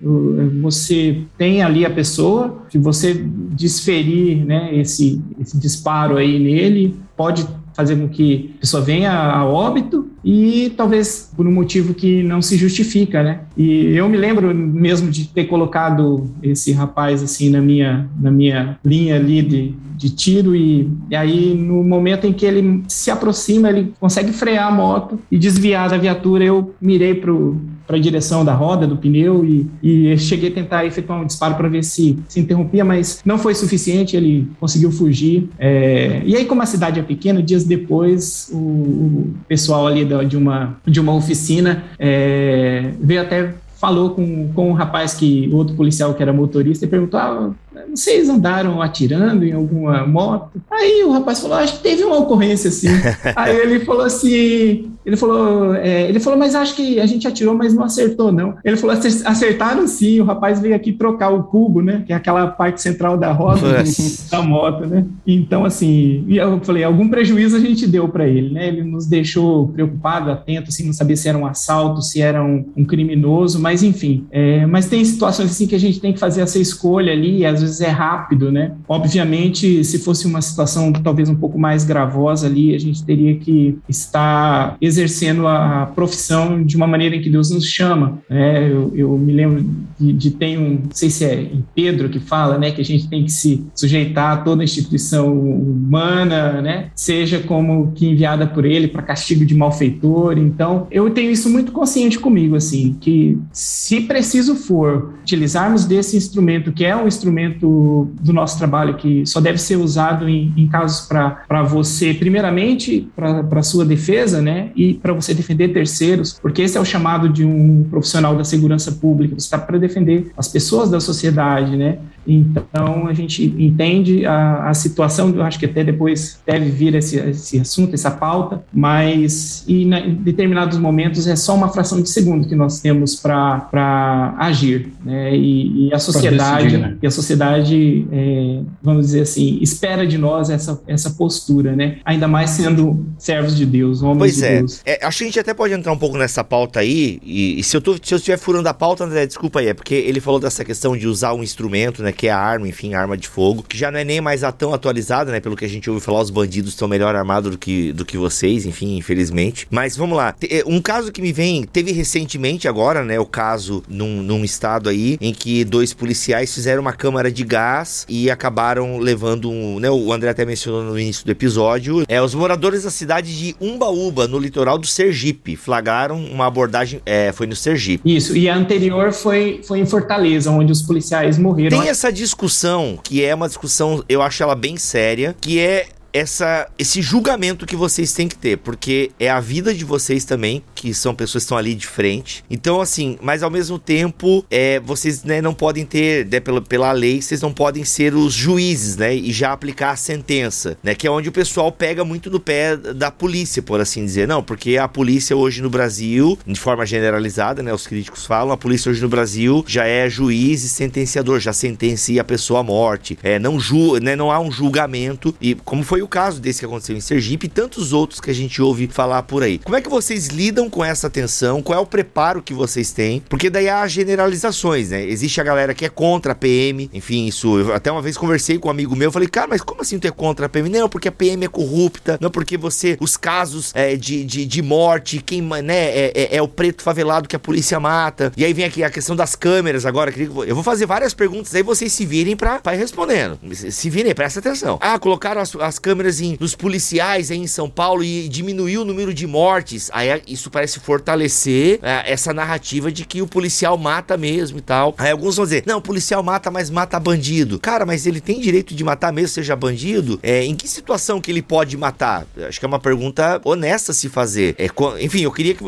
Você tem ali a pessoa, se você desferir né, esse, esse disparo aí nele, pode fazer com que a pessoa venha a óbito e talvez por um motivo que não se justifica, né? E eu me lembro mesmo de ter colocado esse rapaz assim na minha na minha linha ali de, de tiro e, e aí no momento em que ele se aproxima, ele consegue frear a moto e desviar da viatura, eu mirei pro para a direção da roda, do pneu, e, e cheguei a tentar efetuar um disparo para ver se se interrompia, mas não foi suficiente, ele conseguiu fugir. É, e aí, como a cidade é pequena, dias depois, o, o pessoal ali da, de, uma, de uma oficina é, veio até falou com, com um rapaz que, outro policial que era motorista, e perguntou: ah, vocês andaram atirando em alguma moto? Aí o rapaz falou: acho que teve uma ocorrência assim. Aí ele falou assim: ele falou, é, ele falou, mas acho que a gente atirou, mas não acertou, não. Ele falou, acertaram sim, o rapaz veio aqui trocar o cubo, né? Que é aquela parte central da roda da moto, né? Então, assim, eu falei, algum prejuízo a gente deu para ele, né? Ele nos deixou preocupado, atento, assim, não sabia se era um assalto, se era um, um criminoso, mas enfim. É, mas tem situações assim que a gente tem que fazer essa escolha ali, e às vezes vezes é rápido, né? Obviamente, se fosse uma situação talvez um pouco mais gravosa ali, a gente teria que estar exercendo a profissão de uma maneira em que Deus nos chama. Né? Eu, eu me lembro de, de ter um, não sei se é em Pedro que fala, né, que a gente tem que se sujeitar a toda instituição humana, né, seja como que enviada por Ele para castigo de malfeitor. Então, eu tenho isso muito consciente comigo, assim, que se preciso for utilizarmos desse instrumento, que é um instrumento do nosso trabalho que só deve ser usado em, em casos para você, primeiramente, para sua defesa, né, e para você defender terceiros, porque esse é o chamado de um profissional da segurança pública, você está para defender as pessoas da sociedade, né, então, a gente entende a, a situação, eu acho que até depois deve vir esse, esse assunto, essa pauta, mas e na, em determinados momentos é só uma fração de segundo que nós temos para agir. Né? E, e, a sociedade, decidir, né? e a sociedade é, vamos dizer assim, espera de nós essa, essa postura, né? ainda mais sendo servos de Deus, homens pois de é. Deus. É, acho que a gente até pode entrar um pouco nessa pauta aí, e, e se, eu tô, se eu estiver furando a pauta, André, desculpa aí, é porque ele falou dessa questão de usar um instrumento, né? Que é a arma, enfim, arma de fogo, que já não é nem mais tão atualizada, né? Pelo que a gente ouve falar, os bandidos estão melhor armados do que, do que vocês, enfim, infelizmente. Mas vamos lá. Eh, um caso que me vem, teve recentemente agora, né? O caso num, num estado aí, em que dois policiais fizeram uma câmara de gás e acabaram levando um, né? O André até mencionou no início do episódio. É, os moradores da cidade de Umbaúba, no litoral do Sergipe, flagraram uma abordagem, é, foi no Sergipe. Isso, e a anterior foi, foi em Fortaleza, onde os policiais morreram. Tem essa discussão, que é uma discussão, eu acho ela bem séria, que é essa, esse julgamento que vocês têm que ter, porque é a vida de vocês também, que são pessoas que estão ali de frente. Então, assim, mas ao mesmo tempo, é, vocês né, não podem ter, né, pela, pela lei, vocês não podem ser os juízes, né? E já aplicar a sentença, né? Que é onde o pessoal pega muito no pé da polícia, por assim dizer. Não, porque a polícia hoje no Brasil, de forma generalizada, né? Os críticos falam, a polícia hoje no Brasil já é juiz e sentenciador, já sentencia a pessoa à morte. É, não, ju, né, não há um julgamento. E como foi o o caso desse que aconteceu em Sergipe e tantos outros que a gente ouve falar por aí. Como é que vocês lidam com essa tensão? Qual é o preparo que vocês têm? Porque daí há generalizações, né? Existe a galera que é contra a PM, enfim, isso. Eu até uma vez conversei com um amigo meu, falei, cara, mas como assim tu é contra a PM? Não, porque a PM é corrupta, não porque você, os casos é, de, de, de morte, quem, né, é, é, é, o preto favelado que a polícia mata. E aí vem aqui a questão das câmeras agora. Eu vou fazer várias perguntas aí, vocês se virem pra, pra ir respondendo. Se virem, presta atenção. Ah, colocaram as, as câmeras câmeras em, nos policiais aí em São Paulo e diminuiu o número de mortes. Aí isso parece fortalecer é, essa narrativa de que o policial mata mesmo e tal. Aí alguns vão dizer: não, o policial mata, mas mata bandido. Cara, mas ele tem direito de matar mesmo seja bandido? É, em que situação que ele pode matar? Acho que é uma pergunta honesta se fazer. É, enfim, eu queria que,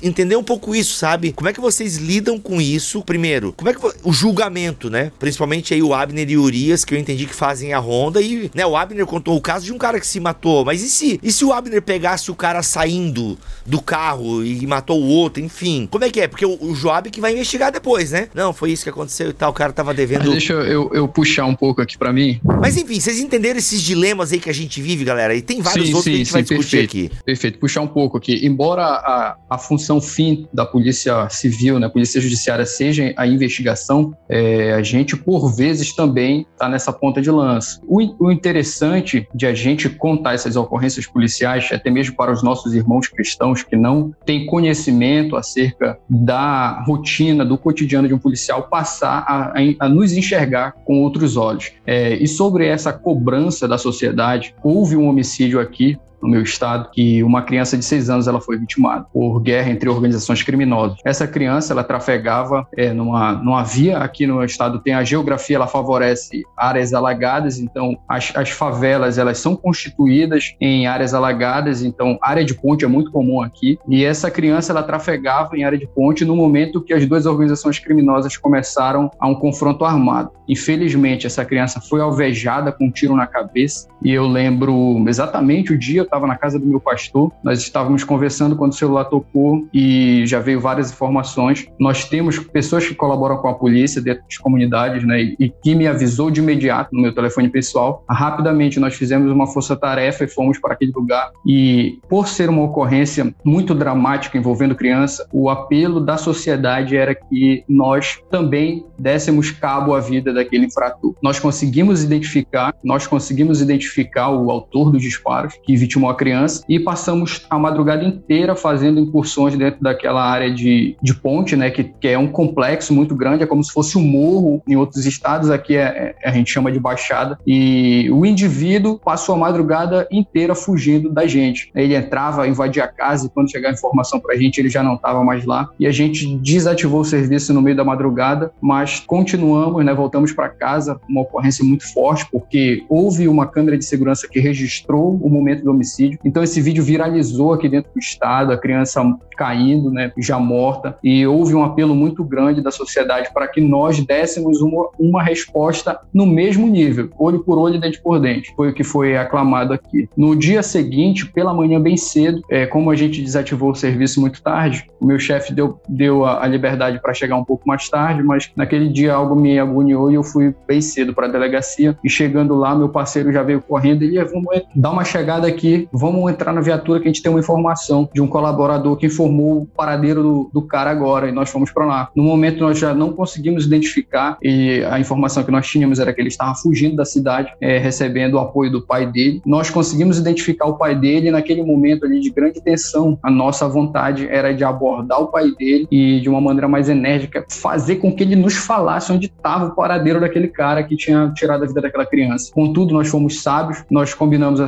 entender um pouco isso, sabe? Como é que vocês lidam com isso? Primeiro, como é que o julgamento, né? Principalmente aí o Abner e o Urias, que eu entendi que fazem a ronda e, né, o Abner contou o caso de um cara que se matou, mas e se, e se o Abner pegasse o cara saindo do carro e matou o outro, enfim? Como é que é? Porque o, o Joab que vai investigar depois, né? Não, foi isso que aconteceu e tal, o cara tava devendo. Mas deixa eu, eu puxar um pouco aqui para mim. Mas enfim, vocês entenderam esses dilemas aí que a gente vive, galera? E tem vários sim, outros sim, que a gente sim, vai discutir perfeito, aqui. Perfeito, puxar um pouco aqui. Embora a, a função fim da Polícia Civil, né, Polícia Judiciária, seja a investigação, é, a gente, por vezes, também tá nessa ponta de lança. O, o interessante de a gente contar essas ocorrências policiais, até mesmo para os nossos irmãos cristãos que não têm conhecimento acerca da rotina, do cotidiano de um policial, passar a, a, nos enxergar com outros olhos. É, e sobre essa cobrança da sociedade, houve um homicídio aqui no meu estado que uma criança de seis anos ela foi vitimada por guerra entre organizações criminosas. Essa criança ela trafegava é, numa, numa via. Aqui no estado tem a geografia ela favorece áreas alagadas. Então as, as favelas elas são constituídas em áreas alagadas. Então área de ponte é muito comum aqui. E essa criança ela trafegava em área de ponte no momento que as duas organizações criminosas começaram a um confronto armado. Infelizmente essa criança foi alvejada com um tiro na cabeça. E eu lembro exatamente o dia estava na casa do meu pastor, nós estávamos conversando quando o celular tocou e já veio várias informações. Nós temos pessoas que colaboram com a polícia dentro das comunidades, né, e que me avisou de imediato no meu telefone pessoal. Rapidamente nós fizemos uma força-tarefa e fomos para aquele lugar. E por ser uma ocorrência muito dramática envolvendo criança, o apelo da sociedade era que nós também dessemos cabo à vida daquele infrator. Nós conseguimos identificar, nós conseguimos identificar o autor dos disparos que vitimou a criança e passamos a madrugada inteira fazendo incursões dentro daquela área de, de ponte, né, que, que é um complexo muito grande, é como se fosse um morro em outros estados, aqui é, é, a gente chama de baixada, e o indivíduo passou a madrugada inteira fugindo da gente. Ele entrava, invadia a casa e quando chegava a informação pra gente, ele já não estava mais lá, e a gente desativou o serviço no meio da madrugada, mas continuamos, né, voltamos para casa, uma ocorrência muito forte, porque houve uma câmera de segurança que registrou o momento do homicídio, então esse vídeo viralizou aqui dentro do estado, a criança caindo, né, já morta, e houve um apelo muito grande da sociedade para que nós dessemos uma, uma resposta no mesmo nível, olho por olho, dente por dente. Foi o que foi aclamado aqui. No dia seguinte, pela manhã bem cedo, é, como a gente desativou o serviço muito tarde, o meu chefe deu, deu a, a liberdade para chegar um pouco mais tarde, mas naquele dia algo me agoniou e eu fui bem cedo para a delegacia. E chegando lá, meu parceiro já veio correndo e vamos dar uma chegada aqui, vamos entrar na viatura que a gente tem uma informação de um colaborador que informou o paradeiro do, do cara agora e nós fomos para lá. No momento nós já não conseguimos identificar e a informação que nós tínhamos era que ele estava fugindo da cidade, é, recebendo o apoio do pai dele. Nós conseguimos identificar o pai dele e naquele momento ali de grande tensão, a nossa vontade era de abordar o pai dele e de uma maneira mais enérgica fazer com que ele nos falasse onde estava o paradeiro daquele cara que tinha tirado a vida daquela criança. Contudo, nós fomos sábios, nós combinamos,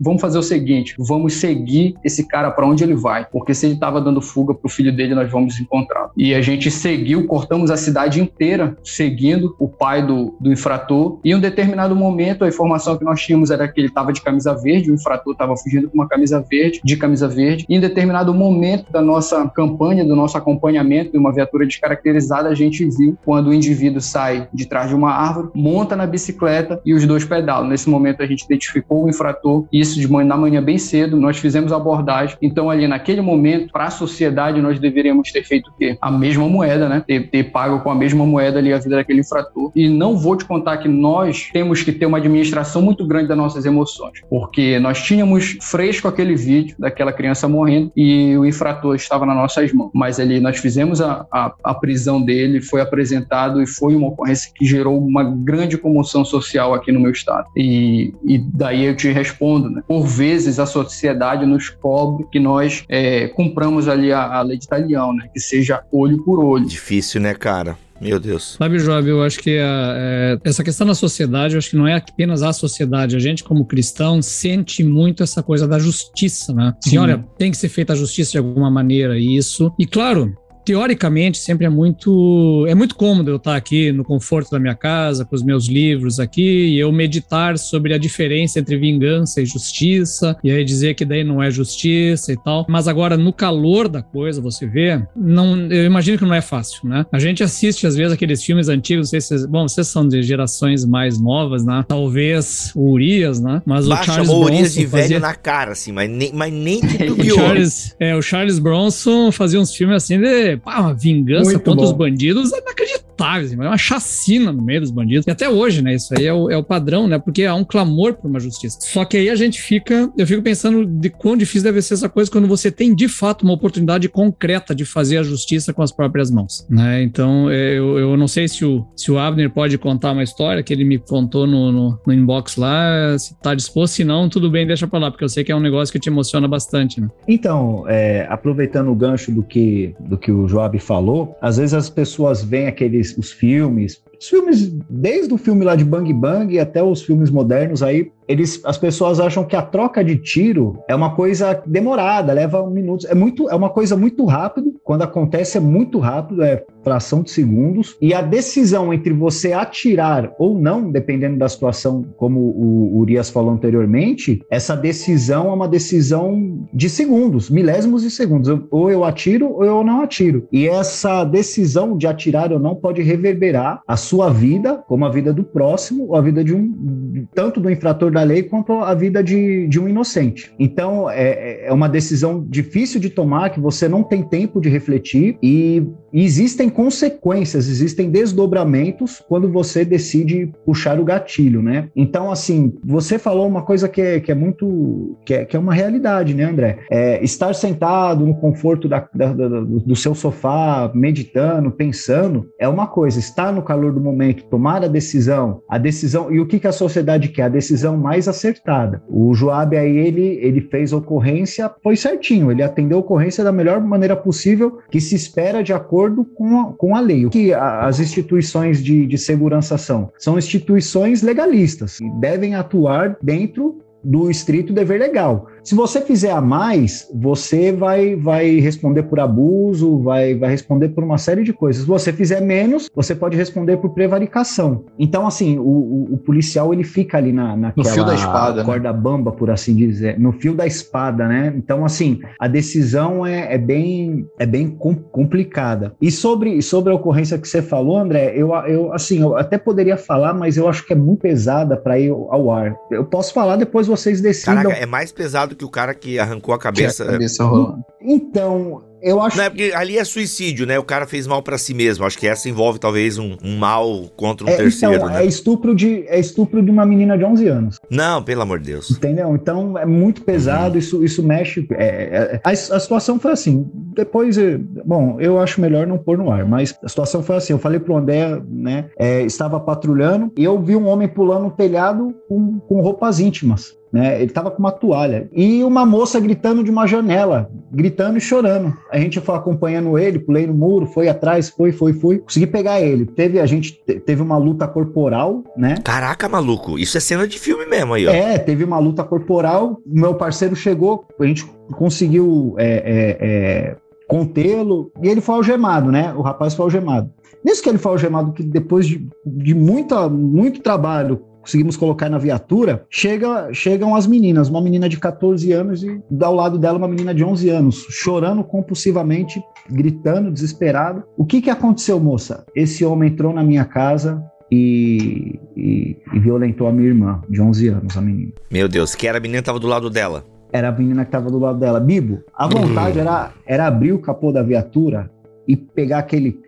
vamos fazer o seguinte, vamos seguir esse cara para onde ele vai, porque se ele estava dando fuga pro filho dele, nós vamos encontrá-lo. E a gente seguiu, cortamos a cidade inteira seguindo o pai do, do infrator. E em um determinado momento, a informação que nós tínhamos era que ele estava de camisa verde, o infrator estava fugindo com uma camisa verde, de camisa verde. E em determinado momento da nossa campanha, do nosso acompanhamento de uma viatura descaracterizada, a gente viu quando o indivíduo sai de trás de uma árvore, monta na bicicleta e os dois pedalam. Nesse momento, a gente identificou o infrator, isso de manhã, na manhã bem cedo, nós fizemos abordagem. Então, ali naquele momento, para a sociedade, nós deveríamos ter feito o quê? A mesma moeda, né? Ter, ter pago com a mesma moeda ali a vida daquele infrator. E não vou te contar que nós temos que ter uma administração muito grande das nossas emoções, porque nós tínhamos fresco aquele vídeo daquela criança morrendo e o infrator estava nas nossas mãos. Mas ali nós fizemos a, a, a prisão dele, foi apresentado e foi uma ocorrência que gerou uma grande comoção social aqui no meu estado. E, e daí eu te respondo, né? Por vezes a sociedade nos cobre que nós é, cumpramos ali a, a lei de Italião, né? Que seja olho por olho. Difícil, né, cara? Meu Deus. Sabe, Job, eu acho que a, é, essa questão da sociedade, eu acho que não é apenas a sociedade. A gente, como cristão, sente muito essa coisa da justiça, né? Sim. olha, tem que ser feita a justiça de alguma maneira, isso. E claro, teoricamente sempre é muito é muito cômodo eu estar aqui no conforto da minha casa com os meus livros aqui e eu meditar sobre a diferença entre vingança e justiça e aí dizer que daí não é justiça e tal. Mas agora no calor da coisa você vê não eu imagino que não é fácil né? A gente assiste às vezes aqueles filmes antigos não sei se vocês, bom vocês são de gerações mais novas né? Talvez o Urias né? Mas bah, o Charles Bronson Urias de fazia... velho na cara assim mas nem mas nem o Charles é o Charles Bronson fazia uns filmes assim de pá, uma vingança Muito contra bom. os bandidos é inacreditável, assim, é uma chacina no meio dos bandidos. E até hoje, né? Isso aí é o, é o padrão, né? Porque há um clamor por uma justiça. Só que aí a gente fica, eu fico pensando de quão difícil deve ser essa coisa quando você tem de fato uma oportunidade concreta de fazer a justiça com as próprias mãos, né? Então, é, eu, eu não sei se o, se o Abner pode contar uma história que ele me contou no, no, no inbox lá, se tá disposto, se não, tudo bem, deixa pra lá, porque eu sei que é um negócio que te emociona bastante, né? Então, é, aproveitando o gancho do que, do que o o Joab falou, às vezes as pessoas veem aqueles os filmes, os filmes, desde o filme lá de Bang Bang até os filmes modernos aí, eles, as pessoas acham que a troca de tiro é uma coisa demorada, leva um minuto. É muito, é uma coisa muito rápido. Quando acontece é muito rápido, é fração de segundos. E a decisão entre você atirar ou não, dependendo da situação, como o Urias falou anteriormente, essa decisão é uma decisão de segundos, milésimos de segundos. Ou eu atiro ou eu não atiro. E essa decisão de atirar ou não pode reverberar a sua vida, como a vida do próximo, ou a vida de um tanto do infrator da lei quanto à vida de, de um inocente. Então, é, é uma decisão difícil de tomar, que você não tem tempo de refletir e e existem consequências, existem desdobramentos quando você decide puxar o gatilho, né? Então, assim, você falou uma coisa que é, que é muito. Que é, que é uma realidade, né, André? É, estar sentado no conforto da, da, da, do seu sofá, meditando, pensando, é uma coisa. Estar no calor do momento, tomar a decisão, a decisão. E o que, que a sociedade quer? A decisão mais acertada. O Joab aí, ele, ele fez a ocorrência, foi certinho, ele atendeu a ocorrência da melhor maneira possível, que se espera de acordo com a, com a lei. O que as instituições de, de segurança são? São instituições legalistas, que devem atuar dentro do estrito dever legal. Se você fizer a mais, você vai, vai responder por abuso, vai, vai responder por uma série de coisas. Se você fizer menos, você pode responder por prevaricação. Então, assim, o, o, o policial ele fica ali na, naquela no fio da espada, né? corda né? bamba, por assim dizer, no fio da espada, né? Então, assim, a decisão é, é bem, é bem complicada. E sobre, sobre a ocorrência que você falou, André, eu, eu assim, eu até poderia falar, mas eu acho que é muito pesada para ir ao ar. Eu posso falar, depois vocês decidam. Caraca, é mais pesado do que o cara que arrancou a cabeça. A cabeça rolando. Então, eu acho. Não é porque ali é suicídio, né? O cara fez mal para si mesmo. Acho que essa envolve talvez um, um mal contra um é, terceiro. Então, né? é estupro de é estupro de uma menina de 11 anos. Não, pelo amor de Deus. Entendeu? Então é muito pesado. Uhum. Isso isso mexe. É, é, a, a, situação foi assim. Depois, bom, eu acho melhor não pôr no ar. Mas a situação foi assim. Eu falei pro André, né? É, estava patrulhando e eu vi um homem pulando no telhado com, com roupas íntimas. Né? Ele estava com uma toalha e uma moça gritando de uma janela, gritando e chorando. A gente foi acompanhando ele, pulei no muro, foi atrás, foi, foi, foi, consegui pegar ele. Teve a gente teve uma luta corporal, né? Caraca, maluco, isso é cena de filme mesmo aí, ó. É, teve uma luta corporal. Meu parceiro chegou, a gente conseguiu é, é, é, contê-lo e ele foi algemado, né? O rapaz foi algemado. Nisso que ele foi algemado, que depois de, de muita, muito trabalho conseguimos colocar na viatura, chega, chegam as meninas, uma menina de 14 anos e ao lado dela uma menina de 11 anos, chorando compulsivamente, gritando, desesperado. O que que aconteceu, moça? Esse homem entrou na minha casa, e, e, e, violentou a minha irmã, de 11 anos, a menina. Meu Deus, que era a menina que estava do lado dela? Era a menina que estava do lado dela. Bibo, a vontade uhum. era, era abrir o capô da viatura e pegar aquele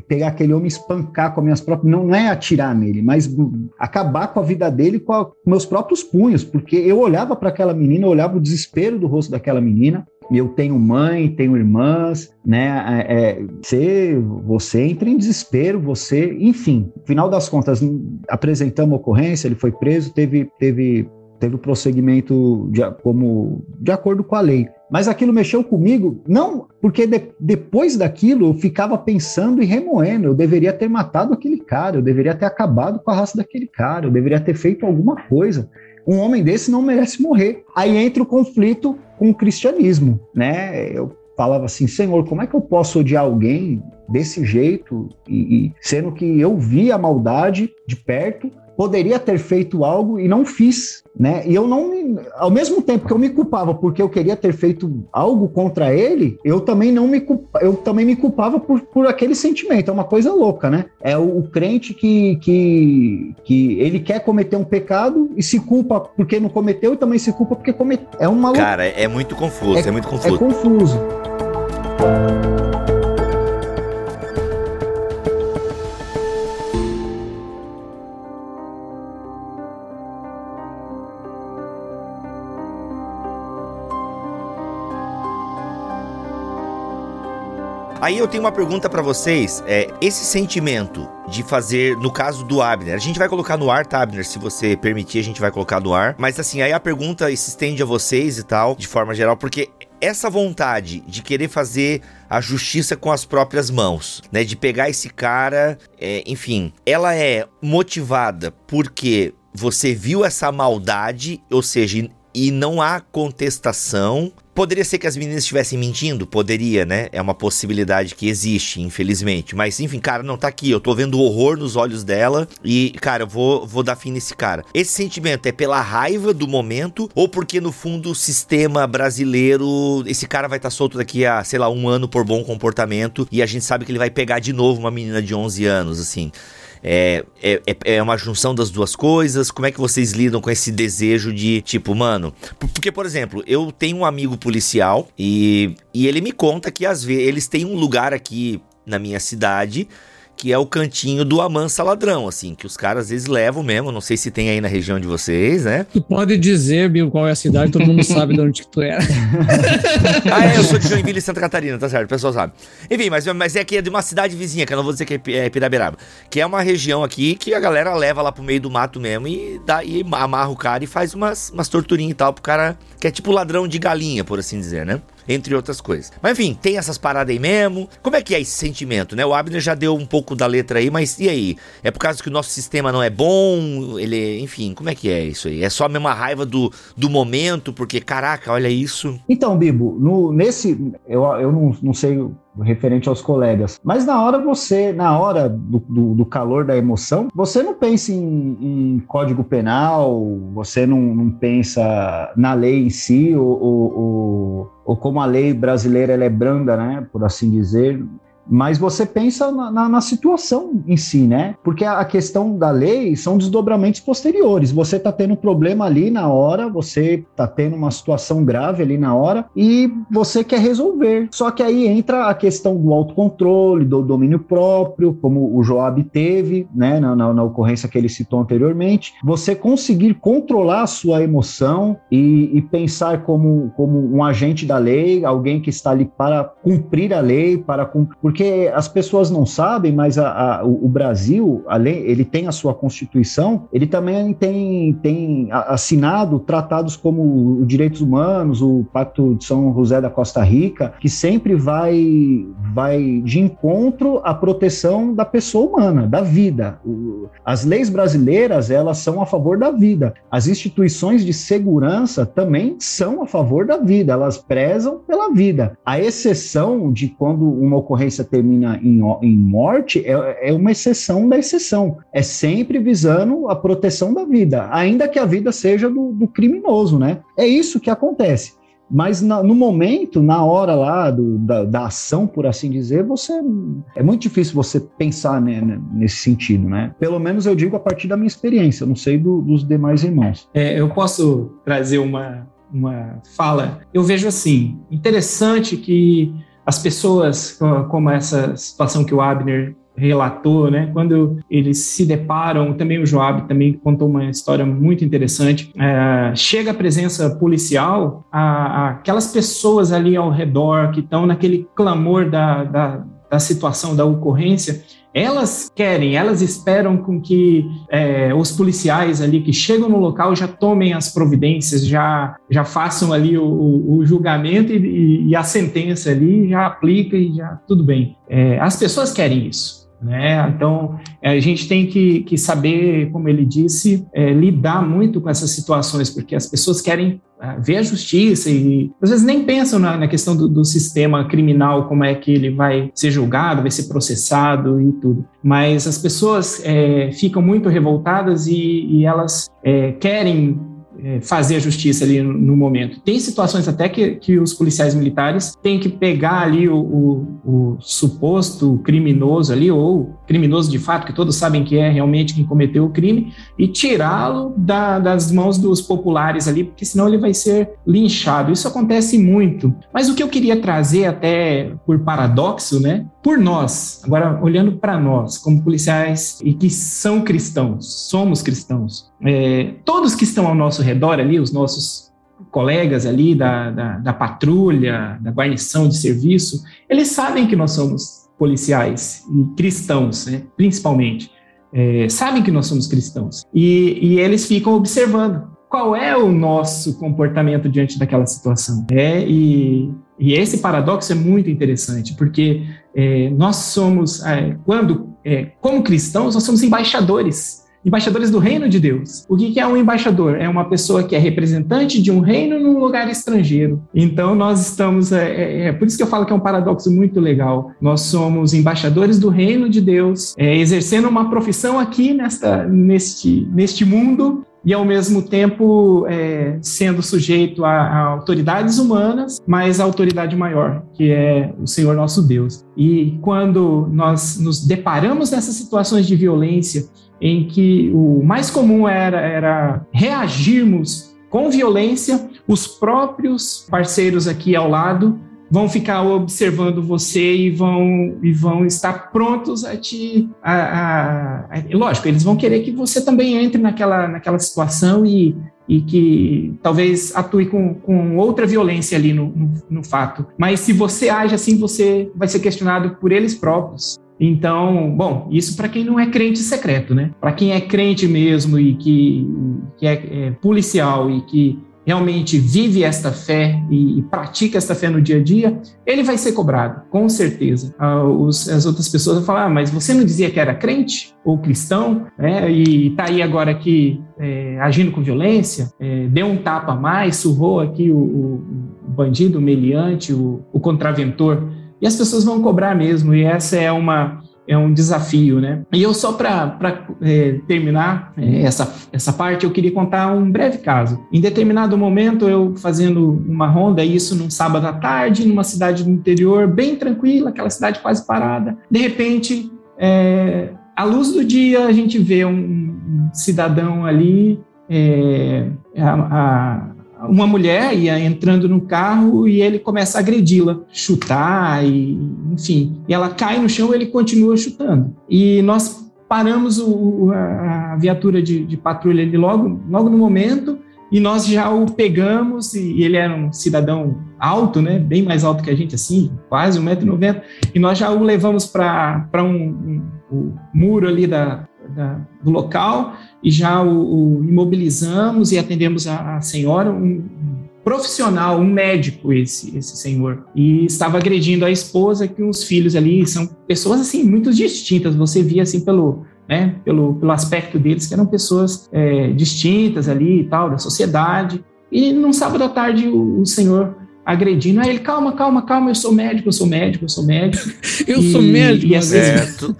pegar aquele homem espancar com as minhas próprias. Não é atirar nele, mas acabar com a vida dele com, a, com meus próprios punhos, porque eu olhava para aquela menina, eu olhava o desespero do rosto daquela menina. Eu tenho mãe, tenho irmãs, né? É, é você, você entra em desespero, você, enfim. Final das contas, apresentamos a ocorrência, ele foi preso, teve, teve, teve o prosseguimento de, como de acordo com a lei. Mas aquilo mexeu comigo, não porque de, depois daquilo eu ficava pensando e remoendo. Eu deveria ter matado aquele cara, eu deveria ter acabado com a raça daquele cara, eu deveria ter feito alguma coisa. Um homem desse não merece morrer. Aí entra o conflito com o cristianismo, né? Eu falava assim, Senhor, como é que eu posso odiar alguém desse jeito? E, e sendo que eu vi a maldade de perto poderia ter feito algo e não fiz, né? E eu não, ao mesmo tempo que eu me culpava porque eu queria ter feito algo contra ele, eu também não me eu também me culpava por, por aquele sentimento. É uma coisa louca, né? É o, o crente que, que que ele quer cometer um pecado e se culpa porque não cometeu e também se culpa porque cometeu. É uma Cara, é muito confuso, é, é muito confuso. É confuso. Aí eu tenho uma pergunta para vocês. É, esse sentimento de fazer, no caso do Abner, a gente vai colocar no ar, tá, Abner? Se você permitir, a gente vai colocar no ar. Mas assim, aí a pergunta se estende a vocês e tal, de forma geral, porque essa vontade de querer fazer a justiça com as próprias mãos, né? De pegar esse cara, é, enfim, ela é motivada porque você viu essa maldade, ou seja, e não há contestação Poderia ser que as meninas estivessem mentindo? Poderia, né? É uma possibilidade que existe, infelizmente. Mas, enfim, cara, não tá aqui. Eu tô vendo o horror nos olhos dela e, cara, eu vou, vou dar fim nesse cara. Esse sentimento é pela raiva do momento ou porque, no fundo, o sistema brasileiro, esse cara vai estar tá solto daqui a, sei lá, um ano por bom comportamento e a gente sabe que ele vai pegar de novo uma menina de 11 anos, assim. É, é, é, é uma junção das duas coisas? Como é que vocês lidam com esse desejo de, tipo, mano. Porque, por exemplo, eu tenho um amigo policial e, e ele me conta que às vezes eles têm um lugar aqui na minha cidade que é o cantinho do Amansa Ladrão, assim, que os caras às vezes levam mesmo, não sei se tem aí na região de vocês, né? Tu pode dizer, Bill, qual é a cidade, todo mundo sabe de onde que tu é. ah, é, eu sou de Joinville, Santa Catarina, tá certo, o pessoal sabe. Enfim, mas, mas é que é de uma cidade vizinha, que eu não vou dizer que é, é Piraberaba, que é uma região aqui que a galera leva lá pro meio do mato mesmo e, dá, e amarra o cara e faz umas, umas torturinhas e tal pro cara, que é tipo ladrão de galinha, por assim dizer, né? Entre outras coisas. Mas enfim, tem essas paradas aí mesmo. Como é que é esse sentimento, né? O Abner já deu um pouco da letra aí, mas e aí? É por causa que o nosso sistema não é bom? Ele, enfim, como é que é isso aí? É só a mesma raiva do, do momento, porque caraca, olha isso. Então, Bibo, no, nesse eu, eu não, não sei referente aos colegas. Mas na hora você, na hora do, do, do calor da emoção, você não pensa em, em código penal, você não, não, pensa na lei em si, ou, ou, ou, ou como a lei brasileira é branda, né, por assim dizer mas você pensa na, na, na, situação em si, né? Porque a, questão da lei são desdobramentos posteriores. Você está tendo um problema ali na hora, você está tendo uma situação grave ali na hora e você quer resolver. Só que aí entra a questão do autocontrole, do domínio próprio, como o Joab teve, né? Na, na, na ocorrência que ele citou anteriormente. Você conseguir controlar a sua emoção e, e pensar como, como um agente da lei, alguém que está ali para cumprir a lei, para cumprir porque as pessoas não sabem, mas a, a, o Brasil, além, ele tem a sua Constituição, ele também tem, tem assinado tratados como os direitos humanos, o Pacto de São José da Costa Rica, que sempre vai, vai de encontro à proteção da pessoa humana, da vida. As leis brasileiras, elas são a favor da vida. As instituições de segurança também são a favor da vida, elas prezam pela vida. A exceção de quando uma ocorrência termina em, em morte é, é uma exceção da exceção. É sempre visando a proteção da vida, ainda que a vida seja do, do criminoso, né? É isso que acontece. Mas na, no momento, na hora lá do, da, da, ação, por assim dizer, você é muito difícil você pensar né, né, nesse sentido, né? Pelo menos eu digo a partir da minha experiência, não sei do, dos demais irmãos. É, eu posso trazer uma, uma fala. Eu vejo assim, interessante que as pessoas, como essa situação que o Abner relatou, né? Quando eles se deparam, também o Joab também contou uma história muito interessante. É, chega a presença policial, a, a, aquelas pessoas ali ao redor que estão naquele clamor da, da, da situação, da ocorrência, elas querem, elas esperam com que é, os policiais ali que chegam no local já tomem as providências, já, já façam ali o, o julgamento e, e, a sentença ali, já aplica e já tudo bem. É, as pessoas querem isso. Né? Então, é, a gente tem que, que saber, como ele disse, é, lidar muito com essas situações, porque as pessoas querem é, ver a justiça e às vezes nem pensam na, na questão do, do, sistema criminal, como é que ele vai ser julgado, vai ser processado e tudo. Mas as pessoas é, ficam muito revoltadas e, e elas é, querem fazer a justiça ali no, no, momento. Tem situações até que, que os policiais militares têm que pegar ali o, o, o suposto criminoso ali, ou criminoso de fato, que todos sabem que é realmente quem cometeu o crime, e tirá-lo da, das mãos dos populares ali, porque senão ele vai ser linchado. Isso acontece muito. Mas o que eu queria trazer, até por paradoxo, né? Por nós, agora olhando para nós, como policiais e que são cristãos, somos cristãos, é, todos que estão ao nosso redor ali, os nossos colegas ali da, da, da, patrulha, da guarnição de serviço, eles sabem que nós somos policiais e cristãos, né, principalmente. É, sabem que nós somos cristãos. E, e, eles ficam observando qual é o nosso comportamento diante daquela situação. É, e, e esse paradoxo é muito interessante, porque é, nós somos, é, quando, é, como cristãos, nós somos embaixadores embaixadores do reino de Deus. O que é um embaixador? É uma pessoa que é representante de um reino num lugar estrangeiro. Então nós estamos, é, é, é por isso que eu falo que é um paradoxo muito legal. Nós somos embaixadores do reino de Deus, é, exercendo uma profissão aqui nesta, neste, neste mundo e ao mesmo tempo é, sendo sujeito a, a, autoridades humanas, mas a autoridade maior, que é o Senhor nosso Deus. E quando nós nos deparamos nessas situações de violência, em que o mais comum era, era reagirmos com violência, os próprios parceiros aqui ao lado vão ficar observando você e vão, e vão estar prontos a te. A, a, a, lógico, eles vão querer que você também entre naquela, naquela situação e, e que talvez atue com, com outra violência ali no, no, no fato. Mas se você age assim, você vai ser questionado por eles próprios. Então, bom, isso para quem não é crente secreto, né? Para quem é crente mesmo e que, que é, é policial e que realmente vive esta fé e, e, pratica esta fé no dia a dia, ele vai ser cobrado, com certeza. Ah, os, as outras pessoas vão falar, ah, mas você não dizia que era crente ou cristão, né? E está aí agora aqui é, agindo com violência, é, deu um tapa a mais, surrou aqui o, o, bandido, o meliante, o, o contraventor. E as pessoas vão cobrar mesmo, e essa é uma é um desafio, né? E eu só para é, terminar é, essa, essa parte, eu queria contar um breve caso. Em determinado momento, eu fazendo uma ronda, isso num sábado à tarde, numa cidade do interior, bem tranquila, aquela cidade quase parada. De repente, é, à luz do dia, a gente vê um, um cidadão ali, é, a, a uma mulher ia entrando no carro e ele começa a agredi-la, chutar, e, enfim. E ela cai no chão e ele continua chutando. E nós paramos o, a viatura de, de patrulha ali logo, logo no momento e nós já o pegamos, e ele era um cidadão alto, né, bem mais alto que a gente, assim, quase 1,90m, e nós já o levamos para um, um, um, muro ali da, da, do local e já o, o imobilizamos e atendemos a, a senhora, um, profissional, um médico esse esse senhor. E estava agredindo a esposa que os filhos ali são pessoas assim muito distintas. Você via assim pelo né pelo, pelo aspecto deles que eram pessoas é, distintas ali e tal da sociedade. E num sábado à tarde o, o senhor agredindo. Aí ele, calma, calma, calma, eu sou médico, eu sou médico, eu sou médico. eu e, sou médico, e assim,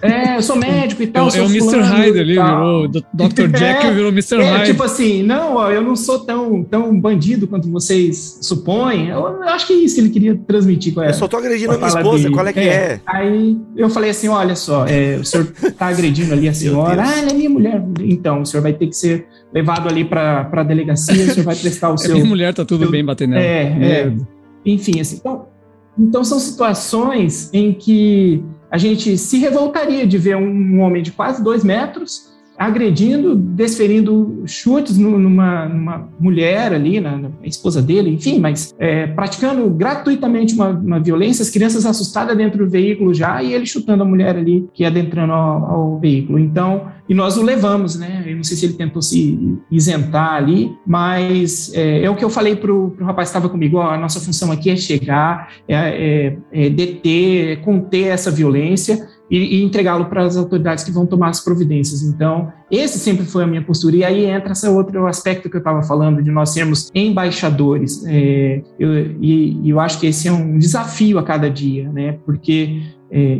é, eu sou médico e tal. É, é o Mr. Hyde ali, virou, Dr. Jack é, virou Mr. É, Hyde. Tipo assim, não, ó, eu não sou tão, tão bandido quanto vocês supõem. Eu, eu acho que é isso que ele queria transmitir com ela. Eu só tô agredindo a minha esposa, dele. qual é que é, é? Aí eu falei assim, olha só, é, o senhor tá agredindo ali a senhora, ah, ela é minha mulher. Então, o senhor vai ter que ser levado ali para a delegacia, o senhor vai prestar o seu... Minha mulher tá tudo seu, bem batendo nela. É, é. Enfim, assim, então, então são situações em que a gente se revoltaria de ver um homem de quase dois metros agredindo, desferindo chutes numa, numa mulher ali, na, na, esposa dele, enfim, mas é, praticando gratuitamente uma, uma, violência, as crianças assustadas dentro do veículo já, e ele chutando a mulher ali que adentrando ao, ao veículo. Então, e nós o levamos, né? Eu não sei se ele tentou se isentar ali, mas é, é o que eu falei para o rapaz que estava comigo: ó, a nossa função aqui é chegar, é, é, é deter, conter essa violência e, e entregá-lo para as autoridades que vão tomar as providências. Então, esse sempre foi a minha postura. E aí entra esse outro aspecto que eu estava falando, de nós sermos embaixadores. É, eu, e, eu acho que esse é um desafio a cada dia, né? Porque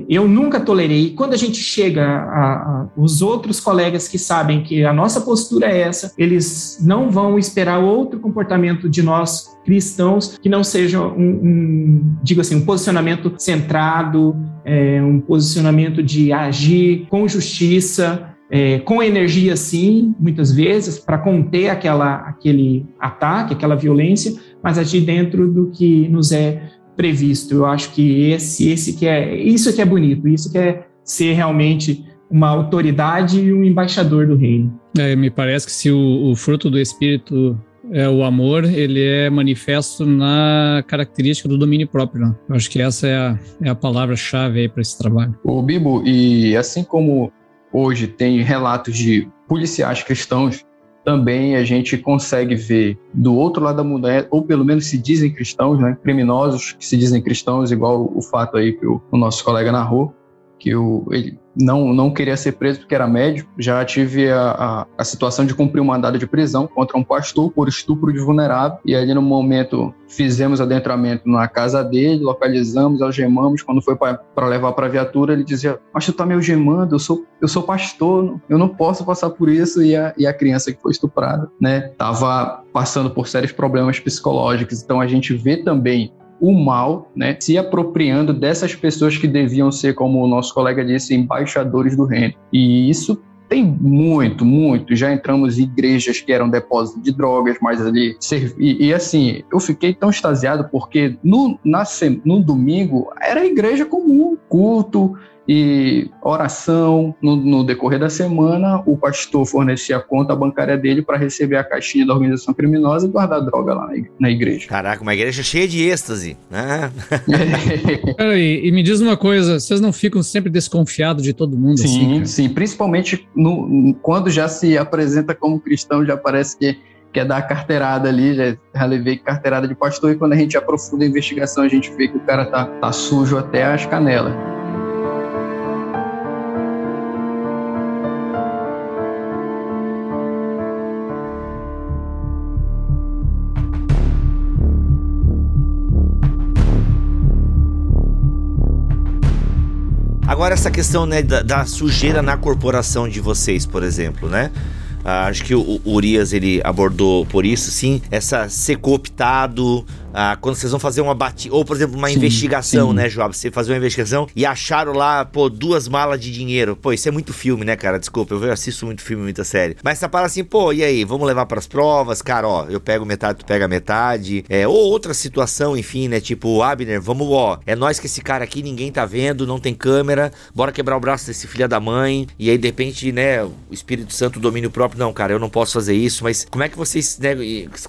eu nunca tolerei. Quando a gente chega a, a, os outros colegas que sabem que a nossa postura é essa, eles não vão esperar outro comportamento de nós cristãos que não seja um, um digo assim, um posicionamento centrado, é, um posicionamento de agir com justiça, é, com energia, sim, muitas vezes, para conter aquela, aquele ataque, aquela violência, mas agir dentro do que nos é previsto. Eu acho que esse, esse que é, isso que é bonito, isso que é ser realmente uma autoridade e um embaixador do reino. É, me parece que se o, o, fruto do Espírito é o amor, ele é manifesto na característica do domínio próprio. Né? Eu acho que essa é a, é a palavra-chave para esse trabalho. O Bibo, e assim como hoje tem relatos de policiais cristãos também a gente consegue ver do outro lado da moeda, ou pelo menos se dizem cristãos, né? criminosos que se dizem cristãos, igual o fato aí que o, nosso colega narrou, que eu, ele não, não queria ser preso porque era médico. Já tive a, a, a, situação de cumprir um mandado de prisão contra um pastor por estupro de vulnerável. E ali no momento fizemos adentramento na casa dele, localizamos, algemamos. Quando foi para levar para a viatura, ele dizia: Mas tu tá me algemando, eu sou, eu sou pastor, eu não posso passar por isso. E a, e a criança que foi estuprada, né, tava passando por sérios problemas psicológicos. Então a gente vê também o mal, né, se apropriando dessas pessoas que deviam ser, como o nosso colega disse, embaixadores do reino. E isso tem muito, muito. Já entramos em igrejas que eram depósito de drogas, mas ali. E, e assim, eu fiquei tão extasiado porque no, na, no domingo era igreja comum, culto, e oração. No, no, decorrer da semana, o pastor fornecia a conta bancária dele para receber a caixinha da organização criminosa e guardar droga lá na igreja. Caraca, uma igreja cheia de êxtase, né? e, e, me diz uma coisa, vocês não ficam sempre desconfiados de todo mundo sim, assim? Sim, principalmente no, quando já se apresenta como cristão, já parece que quer dar a carteirada ali, já, já levei carteirada de pastor, e quando a gente aprofunda a investigação, a gente vê que o cara tá, tá sujo até as canelas. Agora essa questão né, da, da, sujeira na corporação de vocês, por exemplo, né? Ah, acho que o, o Urias ele abordou por isso, sim, essa ser cooptado, ah, quando vocês vão fazer uma batida, ou por exemplo, uma sim, investigação, sim. né, Joab? Você fazer uma investigação e acharam lá, pô, duas malas de dinheiro. Pô, isso é muito filme, né, cara? Desculpa, eu assisto muito filme, muita série. Mas você fala assim, pô, e aí? Vamos levar para as provas? Cara, ó, eu pego metade, tu pega metade. É, ou outra situação, enfim, né? Tipo, Abner, vamos, ó, é nós que esse cara aqui, ninguém tá vendo, não tem câmera, bora quebrar o braço desse filho da mãe. E aí, de repente, né, o Espírito Santo, o domínio próprio, não, cara, eu não posso fazer isso, mas como é que vocês né,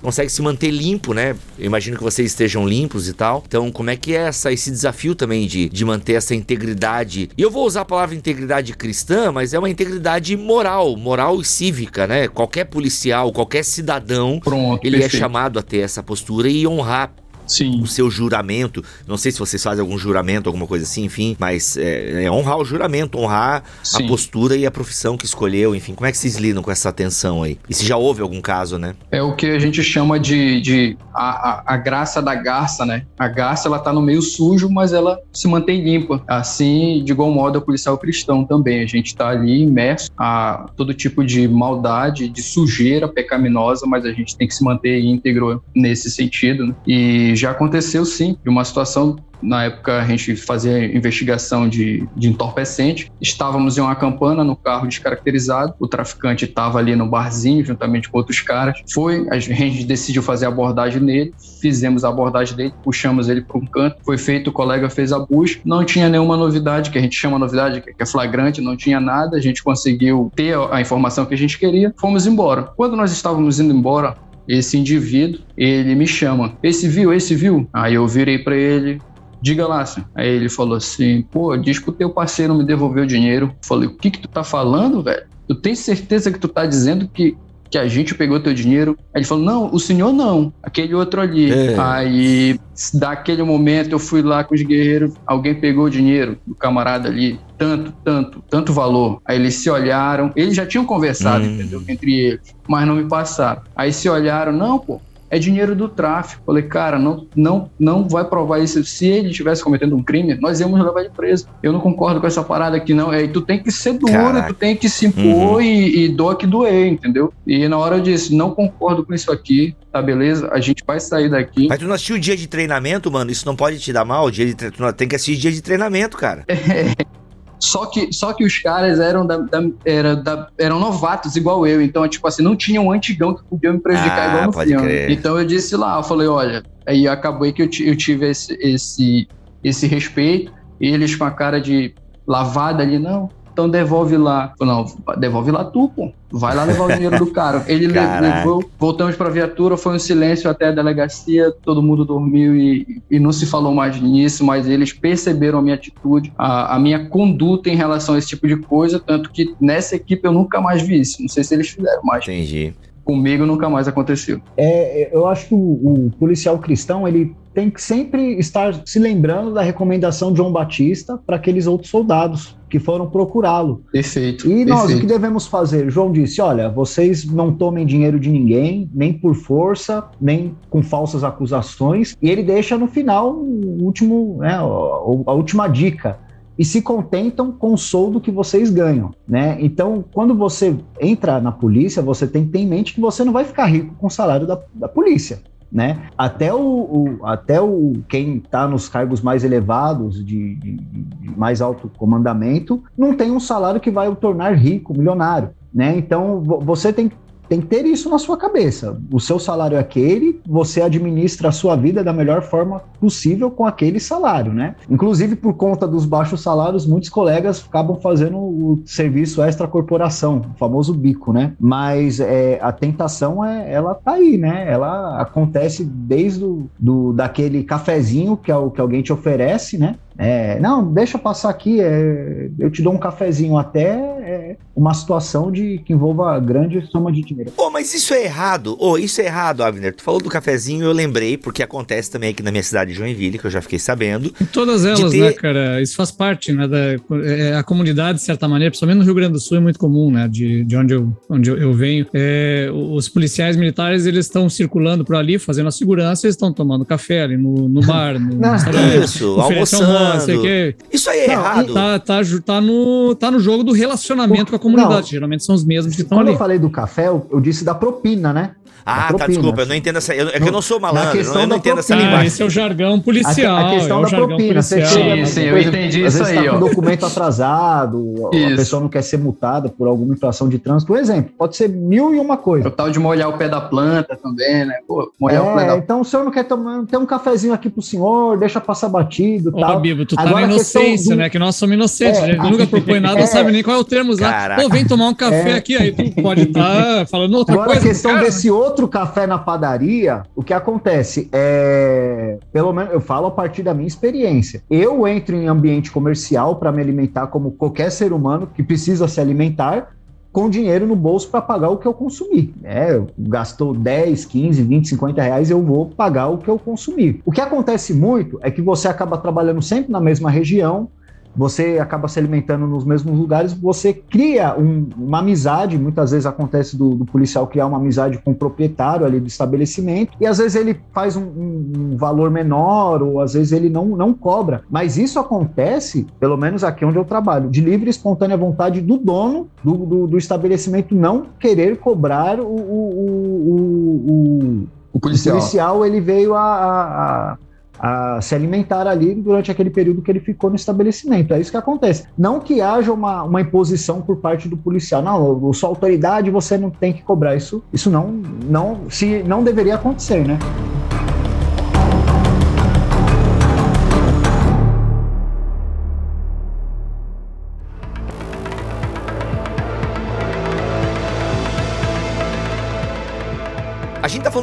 conseguem se manter limpo, né? Eu imagino que vocês vocês estejam limpos e tal. Então, como é que é essa, esse desafio também de, de manter essa integridade? E eu vou usar a palavra integridade cristã, mas é uma integridade moral, moral e cívica, né? Qualquer policial, qualquer cidadão, Pronto, ele é perfeito. é chamado a ter essa postura e honrar Sim. o seu juramento. Não sei se vocês fazem algum juramento, alguma coisa assim, enfim, mas é, é honrar o juramento, honrar Sim. a postura e a profissão que escolheu, enfim. Como é que vocês lidam com essa tensão aí? E se já houve algum caso, né? É o que a gente chama de, de a, a, a graça da garça, né? A garça, ela tá no meio sujo, mas ela se mantém limpa. Assim, de igual modo, a policial cristão também. A gente tá ali imerso a todo tipo de maldade, de sujeira pecaminosa, mas a gente tem que se manter íntegro nesse sentido, né? E já aconteceu sim, uma situação na época a gente fazia investigação de, de entorpecente. Estávamos em uma campana no carro descaracterizado. O traficante estava ali no barzinho juntamente com outros caras. Foi, a gente decidiu fazer a abordagem nele. Fizemos a abordagem dele, puxamos ele para um canto. Foi feito, o colega fez a busca. Não tinha nenhuma novidade, que a gente chama novidade, que é flagrante, não tinha nada. A gente conseguiu ter a informação que a gente queria. Fomos embora. Quando nós estávamos indo embora, esse indivíduo, ele me chama. Esse viu, esse viu? Aí eu virei para ele, diga lá, senhor. Aí ele falou assim, pô, diz que o teu parceiro me devolveu o dinheiro. Falei, o que que tu tá falando, velho? Tu tem certeza que tu tá dizendo que que a gente pegou teu dinheiro. Aí ele falou: Não, o senhor não, aquele outro ali. É. Aí, daquele momento, eu fui lá com os guerreiros, alguém pegou o dinheiro do camarada ali, tanto, tanto, tanto valor. Aí eles se olharam, eles já tinham conversado, hum. entendeu? Entre eles, mas não me passaram. Aí se olharam: Não, pô, é dinheiro do tráfico. Falei, cara, não, não, não vai provar isso. Se ele estivesse cometendo um crime, nós íamos levar ele preso. Eu não concordo com essa parada aqui, não. É, tu tem que ser duro, Caraca. tu tem que se impor uhum. e, e doa que doer, entendeu? E na hora eu disse, não concordo com isso aqui, tá beleza? A gente vai sair daqui. Mas tu não assistiu o dia de treinamento, mano? Isso não pode te dar mal? O dia de tre... Tu tem que assistir dia de treinamento, cara. É. Só que, só que os caras eram, da, da, era da, eram novatos, igual eu. Então, tipo assim, não tinha um antigão que podia me prejudicar ah, igual no filme. Crer. Então eu disse lá, eu falei, olha, aí acabou que eu, eu tive esse, esse, esse respeito. E eles com a cara de lavada ali, não, então devolve lá. Não, devolve lá tu, pô. Vai lá levar o dinheiro do cara. Ele levou, voltamos pra viatura, foi um silêncio até a delegacia, todo mundo dormiu e, e não se falou mais nisso, mas eles perceberam a minha atitude, a, a minha conduta em relação a esse tipo de coisa, tanto que nessa equipe eu nunca mais vi isso. Não sei se eles fizeram, mas. Entendi comigo nunca mais aconteceu. É, eu acho que o, o, policial cristão ele tem que sempre estar se lembrando da recomendação de João Batista para aqueles outros soldados que foram procurá-lo. Perfeito. E nós, o perfeito. que devemos fazer? João disse: olha, vocês não tomem dinheiro de ninguém, nem por força, nem com falsas acusações. E ele deixa no final o último, né, a, a última dica. E se contentam com o soldo que vocês ganham, né? Então, quando você entra na polícia, você tem que ter em mente que você não vai ficar rico com o salário da, da polícia. Né? Até o, o até o quem está nos cargos mais elevados de, de, de, mais alto comandamento não tem um salário que vai o tornar rico, milionário, né? Então você tem que tem que ter isso na sua cabeça. O seu salário é aquele, você administra a sua vida da melhor forma possível com aquele salário, né? Inclusive, por conta dos baixos salários, muitos colegas acabam fazendo o serviço extra-corporação, o famoso bico, né? Mas é, a tentação, é, ela tá aí, né? Ela acontece desde o, do, daquele cafezinho que, que alguém te oferece, né? É, não, deixa eu passar aqui, é, eu te dou um cafezinho até é, uma situação de que envolva grande soma de dinheiro. Pô, mas isso é errado. Oh, isso é errado, Abner. Tu falou do cafezinho, eu lembrei, porque acontece também aqui na minha cidade de Joinville, que eu já fiquei sabendo. Em todas elas, ter... né, cara? Isso faz parte, né? Da, é, a comunidade, de certa maneira, principalmente no Rio Grande do Sul, é muito comum, né? De, de onde, eu, onde eu, eu venho. É, os policiais militares, eles estão circulando por ali, fazendo a segurança, eles estão tomando café ali no, no bar, no, restaurante. Isso, almoçando. Que. Isso aí é não, errado. Tá, tá, tá, no, tá no jogo do relacionamento com a comunidade. Não, Geralmente são os mesmos que estão ali. Quando eu falei do café, eu, eu disse da propina, né? Ah, tá, desculpa, eu não entendo essa. Eu, é que eu não sou malandro, eu não, não entendo essa Ah, linguagem. esse é o jargão policial. A, a questão é da propina. Você policial. chega, Sim, sim, eu por entendi às isso vezes aí, tá com ó. documento atrasado, a Isso. pessoa não quer ser multada por alguma infração de trânsito. Um exemplo, pode ser mil e uma É coisa. o tal de molhar o pé da planta também, né? Pô, molhar o pé É, da então o senhor não quer tomar, tem um cafezinho aqui pro senhor, deixa passar batido e tal. Bibo, tu tá Agora, na inocência, do- né? Que nós somos inocentes. É. a gente nunca propõe nada, É. não sabe nem qual é o termo usar. Caraca. Pô, vem tomar um café É. aqui, aí tu pode estar falando outra Agora, coisa. a questão cara. desse outro café na padaria, o que acontece é. Pelo menos eu falo a partir da minha experiência. Eu entro em ambiente comercial para me alimentar como qualquer ser humano que precisa se alimentar. Com dinheiro no bolso para pagar o que eu consumi. É, gastou 10, 15, 20, 50 reais, eu vou pagar o que eu consumi. O que acontece muito é que você acaba trabalhando sempre na mesma região, você acaba se alimentando nos mesmos lugares, você cria um- uma amizade, muitas vezes acontece do, do policial criar uma amizade com o proprietário ali do estabelecimento, e às vezes ele faz um, um- valor menor, ou às vezes ele não, não cobra. Mas isso acontece, pelo menos aqui onde eu trabalho, de livre e espontânea vontade do dono do, do- do estabelecimento não querer cobrar o, o- o- o- o- O o policial. policial ele veio a, a- a- se alimentar ali durante aquele período que ele ficou no estabelecimento. É isso que acontece. Não que haja uma, uma imposição por parte do policial. Não, sua autoridade você não tem que cobrar isso. Isso não, não, se não deveria acontecer, né?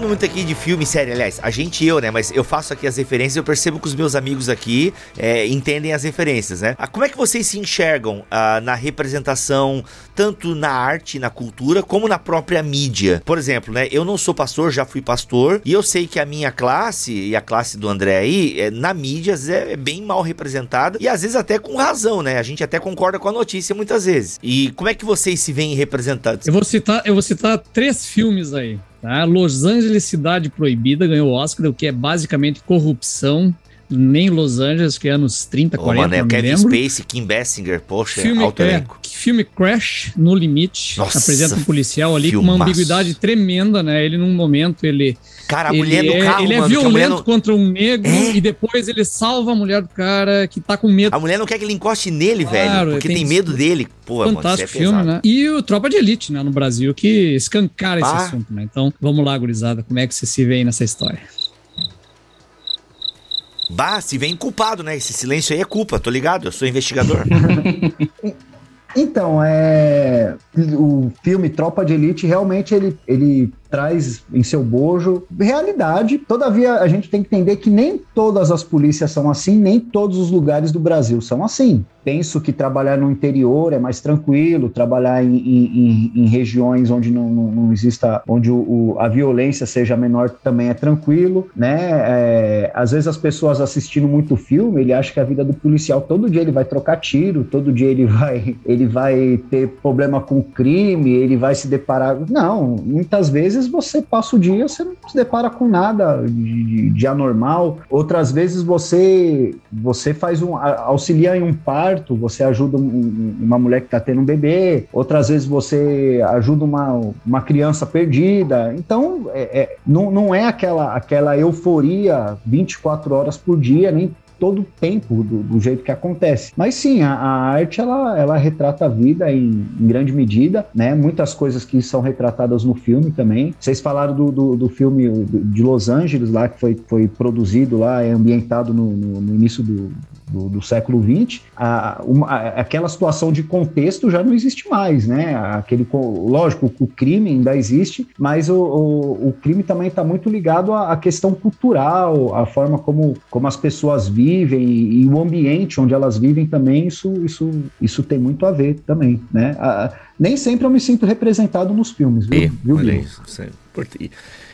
Falando muito aqui de filme série, aliás, a gente e eu, né? Mas eu faço aqui as referências eu percebo que os meus amigos aqui é, entendem as referências, né? Ah, Como é que vocês se enxergam ah, na representação, tanto na arte, na cultura, como na própria mídia? Por exemplo, né? Eu não sou pastor, já fui pastor, e eu sei que a minha classe e a classe do André aí, é, na mídia, vezes, é bem mal representada, e às vezes até com razão, né? A gente até concorda com a notícia muitas vezes. E como é que vocês se veem representados? Eu vou citar, eu vou citar três filmes aí. Tá? Los Angeles Cidade Proibida ganhou o Oscar, o que é basicamente corrupção. Nem Los Angeles, que é anos 30, Ô, 40, mano, é Kevin lembro. Spacey, Kim Basinger, poxa, Filme, alto é, filme Crash, No Limite, Nossa, apresenta um policial ali com uma filmaço. ambiguidade tremenda, né? Ele num momento, ele, Cara, a ele, mulher no é, carro, ele é mano, que a mulher violento não, contra um negro É? e depois ele salva a mulher do cara que tá com medo. a mulher não quer que ele encoste nele, Claro, velho, porque tem tem, isso. medo dele. Pô, mano, isso é Fantástico filme, pesado. né? E o Tropa de Elite, né, no Brasil, que escancara esse Ah. assunto, né? Então, vamos lá, gurizada, como é que você se vê aí nessa história? Bah, se vem culpado, né? Esse silêncio aí é culpa, tô ligado, eu sou investigador. Então, é, o filme Tropa de Elite realmente ele, ele traz em seu bojo realidade. Todavia, a gente tem que entender que nem todas as polícias são assim, nem todos os lugares do Brasil são assim penso que trabalhar no interior é mais tranquilo, trabalhar em, em, em regiões onde não, não, não exista, onde o, o, a violência seja menor também é tranquilo, né? É, às vezes as pessoas assistindo muito filme, ele acha que a vida do policial todo dia ele vai trocar tiro, todo dia ele vai, ele vai ter problema com crime, ele vai se deparar. Não, muitas vezes você passa o dia, você não se depara com nada de, de anormal. Outras vezes você você faz um auxilia em um par parto, você ajuda um, uma mulher que está tendo um bebê, outras vezes você ajuda uma, uma criança perdida. Então, é, é, não, não é aquela, aquela euforia 24 horas por dia, nem todo o tempo do, do, jeito que acontece. Mas sim, a, a, arte ela, ela retrata a vida em, em, grande medida, né? Muitas coisas que são retratadas no filme também. Vocês falaram do, do, do filme de Los Angeles lá que foi, foi produzido lá, é ambientado no, no, no início do, do, do século XX, a, uma, aquela situação de contexto já não existe mais, né? Aquele, lógico, o crime ainda existe, mas o, o, o crime também está muito ligado à, à, questão cultural, à forma como, como as pessoas vivem e, e, o ambiente onde elas vivem também, isso, isso, isso tem muito a ver também, né? A, nem sempre eu me sinto representado nos filmes, viu? E, viu olha isso,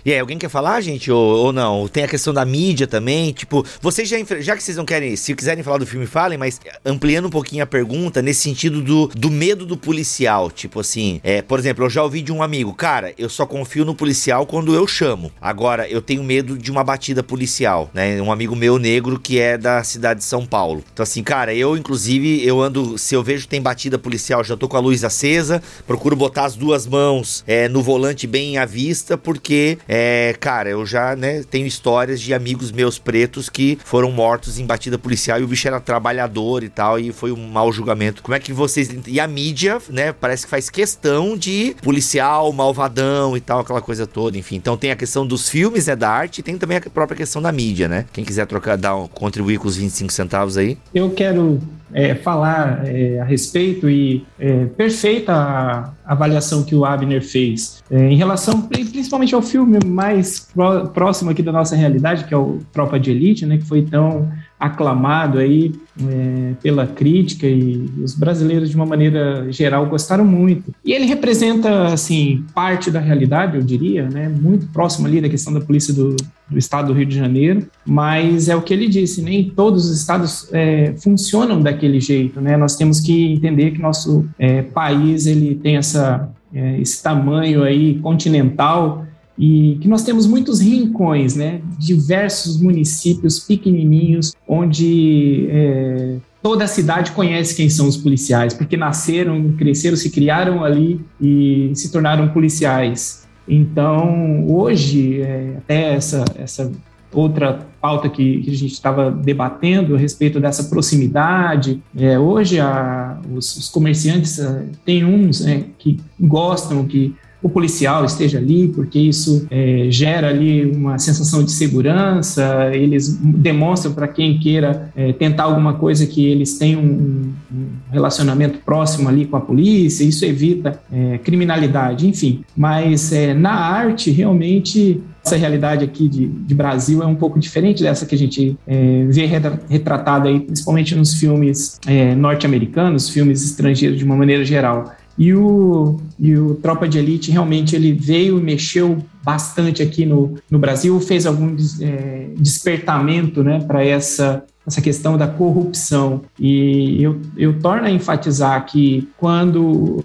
e aí, alguém quer falar, gente? Ou, ou não? Tem a questão da mídia também. Tipo, vocês já, já que vocês não querem, se quiserem falar do filme, falem, mas ampliando um pouquinho a pergunta, nesse sentido do, do medo do policial. Tipo assim, é, por exemplo, eu já ouvi de um amigo, cara, eu só confio no policial quando eu chamo. Agora, eu tenho medo de uma batida policial, né? Um amigo meu negro que é da cidade de São Paulo. Então, assim, cara, eu, inclusive, eu ando, se eu vejo que tem batida policial, já tô com a luz acesa, procuro botar as duas mãos é, no volante bem à vista, porque. É, é, cara, eu já, né, tenho histórias de amigos meus pretos que foram mortos em batida policial e o bicho era trabalhador e tal, e foi um mau julgamento. Como é que vocês. E a mídia, né, parece que faz questão de policial, malvadão e tal, aquela coisa toda, enfim. Então tem a questão dos filmes, né, da arte, e tem também a própria questão da mídia, né? Quem quiser trocar, dar, contribuir com os 25 centavos aí. Eu quero é, falar é, a respeito e é, perfeita avaliação que o Abner fez é, em relação principalmente ao filme mais próximo aqui da nossa realidade, que é o Tropa de Elite, né, que foi tão aclamado aí é, pela crítica e os brasileiros de uma maneira geral gostaram muito. E ele representa assim parte da realidade, eu diria, né, muito próximo ali da questão da polícia do, do estado do Rio de Janeiro, mas é o que ele disse, nem todos os estados é, funcionam daquele jeito, né? Nós temos que entender que nosso é, país ele tem essa é, esse tamanho aí continental e que nós temos muitos rincões, né? Diversos municípios pequenininhos onde é, toda a cidade conhece quem são os policiais, porque nasceram, cresceram, se criaram ali e se tornaram policiais. Então, hoje, é, até essa, essa outra pauta que, que a gente estava debatendo a respeito dessa proximidade. É, hoje, a, os, os, comerciantes, é, tem uns é, que gostam, que o policial esteja ali, porque isso é, gera ali uma sensação de segurança, eles demonstram para quem queira é, tentar alguma coisa que eles têm um, um, relacionamento próximo ali com a polícia, isso evita é, criminalidade, enfim. Mas é, na arte, realmente, essa realidade aqui de, de, Brasil é um pouco diferente dessa que a gente é, vê retratada aí, principalmente nos filmes é, norte-americanos, filmes estrangeiros de uma maneira geral. E o, e o Tropa de Elite realmente ele veio e mexeu bastante aqui no, no Brasil, fez algum é, despertamento né, para essa, essa questão da corrupção. E eu, eu torno a enfatizar que quando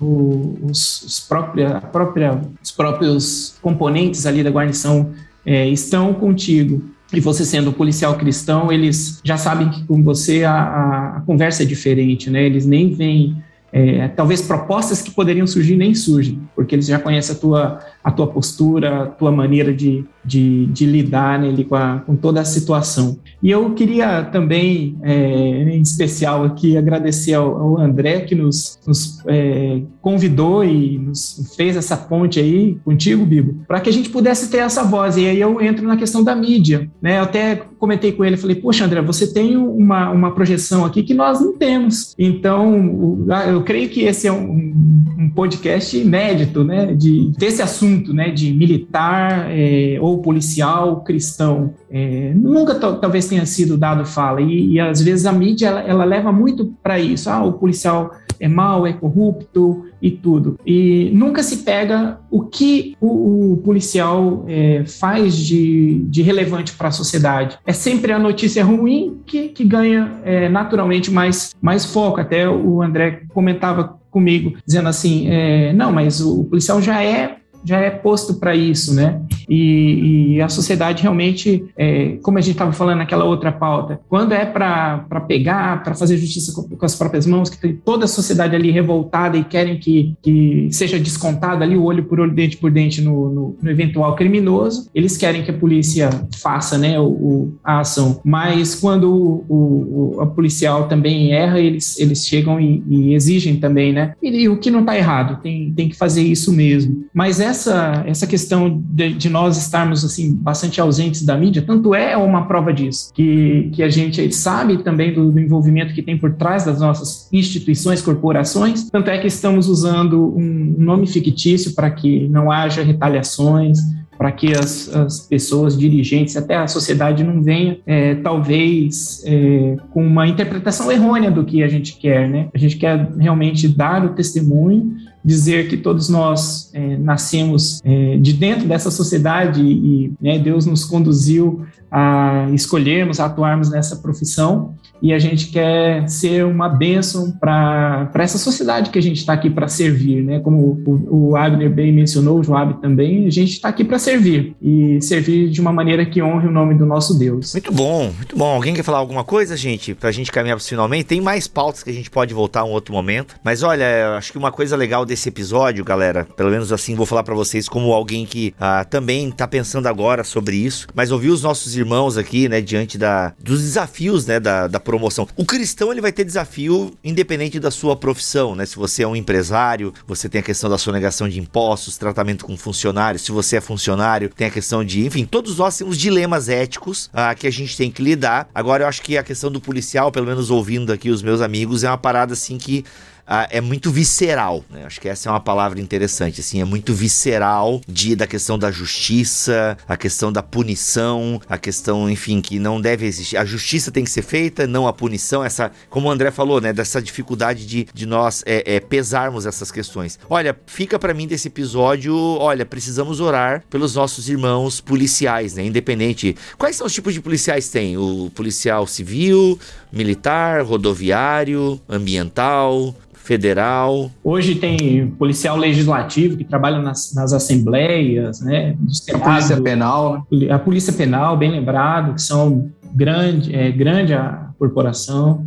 os, os, própria, própria, os próprios componentes ali da guarnição é, estão contigo e você sendo um policial cristão, eles já sabem que com você a, a, a conversa é diferente, né? Eles nem vêm é, talvez propostas que poderiam surgir nem surgem, porque eles já conhecem a tua, a tua postura, a tua maneira de, de, de lidar né, com, a, com, toda a situação. E eu queria também, é, em especial aqui, agradecer ao, ao André, que nos, nos é, convidou e nos fez essa ponte aí contigo, Bibo, para que a gente pudesse ter essa voz. E aí eu entro na questão da mídia. Né? Eu até comentei com ele, falei, poxa, André, você tem uma, uma projeção aqui que nós não temos. Então, eu creio que esse é um, um podcast inédito, né, de, desse assunto né, de militar é, ou policial cristão, é, nunca talvez tenha sido dado fala e, e às vezes a mídia ela, ela leva muito para isso. Ah, o policial é mau, é corrupto e tudo. E nunca se pega o que o, o policial é, faz de, de relevante para a sociedade. É sempre a notícia ruim que, que ganha é, naturalmente mais, mais foco. Até o André comentava comigo, dizendo assim: é, não, mas o policial já é já é posto para isso, né? E, e, a sociedade realmente, é, como a gente estava falando naquela outra pauta, quando é para pegar, para fazer justiça com, com, as próprias mãos, que tem toda a sociedade ali revoltada e querem que, que seja descontado ali o olho por olho, dente por dente no, no, no eventual criminoso, eles querem que a polícia faça né, o, o a ação. Mas quando o, o, a policial também erra, eles, eles chegam e, e exigem também, né? E, e o que não está errado, tem, tem que fazer isso mesmo. Mas é essa, essa questão de, de, nós estarmos assim bastante ausentes da mídia, tanto é uma prova disso, que, que a gente sabe também do, do envolvimento que tem por trás das nossas instituições, corporações, tanto é que estamos usando um nome fictício para que não haja retaliações, para que as, as, pessoas, dirigentes, até a sociedade não venha, é, talvez, é, com uma interpretação errônea do que a gente quer, né? A gente quer realmente dar o testemunho dizer que todos nós é, nascemos é, de dentro dessa sociedade e né, Deus nos conduziu a escolhermos, a atuarmos nessa profissão e a gente quer ser uma bênção para essa sociedade que a gente está aqui para servir, né? Como o, o Abner bem mencionou, o Joab também, a gente está aqui para servir e servir de uma maneira que honre o nome do nosso Deus. Muito bom, muito bom. Alguém quer falar alguma coisa, gente, para a gente caminhar finalmente? Tem mais pautas que a gente pode voltar um outro momento, mas olha, acho que uma coisa legal desse episódio, galera, pelo menos assim vou falar para vocês como alguém que ah, também está pensando agora sobre isso, mas ouvi os nossos irmãos aqui, né, diante da, dos desafios, né, da, da promoção. O cristão ele vai ter desafio independente da sua profissão, né? Se você é um empresário, você tem a questão da sonegação de impostos, tratamento com funcionários. Se você é funcionário, tem a questão de, enfim, todos nós temos dilemas éticos ah, que a gente tem que lidar. Agora eu acho que a questão do policial, pelo menos ouvindo aqui os meus amigos, é uma parada assim que ah, é muito visceral, né? Acho que essa é uma palavra interessante, assim, é muito visceral de, da questão da justiça, a questão da punição, a questão, enfim, que não deve existir. A justiça tem que ser feita, não a punição, essa, como o André falou, né, dessa dificuldade de, de nós é, é, pesarmos essas questões. Olha, fica para mim desse episódio, olha, precisamos orar pelos nossos irmãos policiais, né, independente. Quais são os tipos de policiais tem? O policial civil, militar, rodoviário, ambiental, federal. Hoje tem policial legislativo que trabalha nas, nas assembleias, né? a polícia penal. Né? A polícia penal, bem lembrado, que são grande, é, grande a corporação.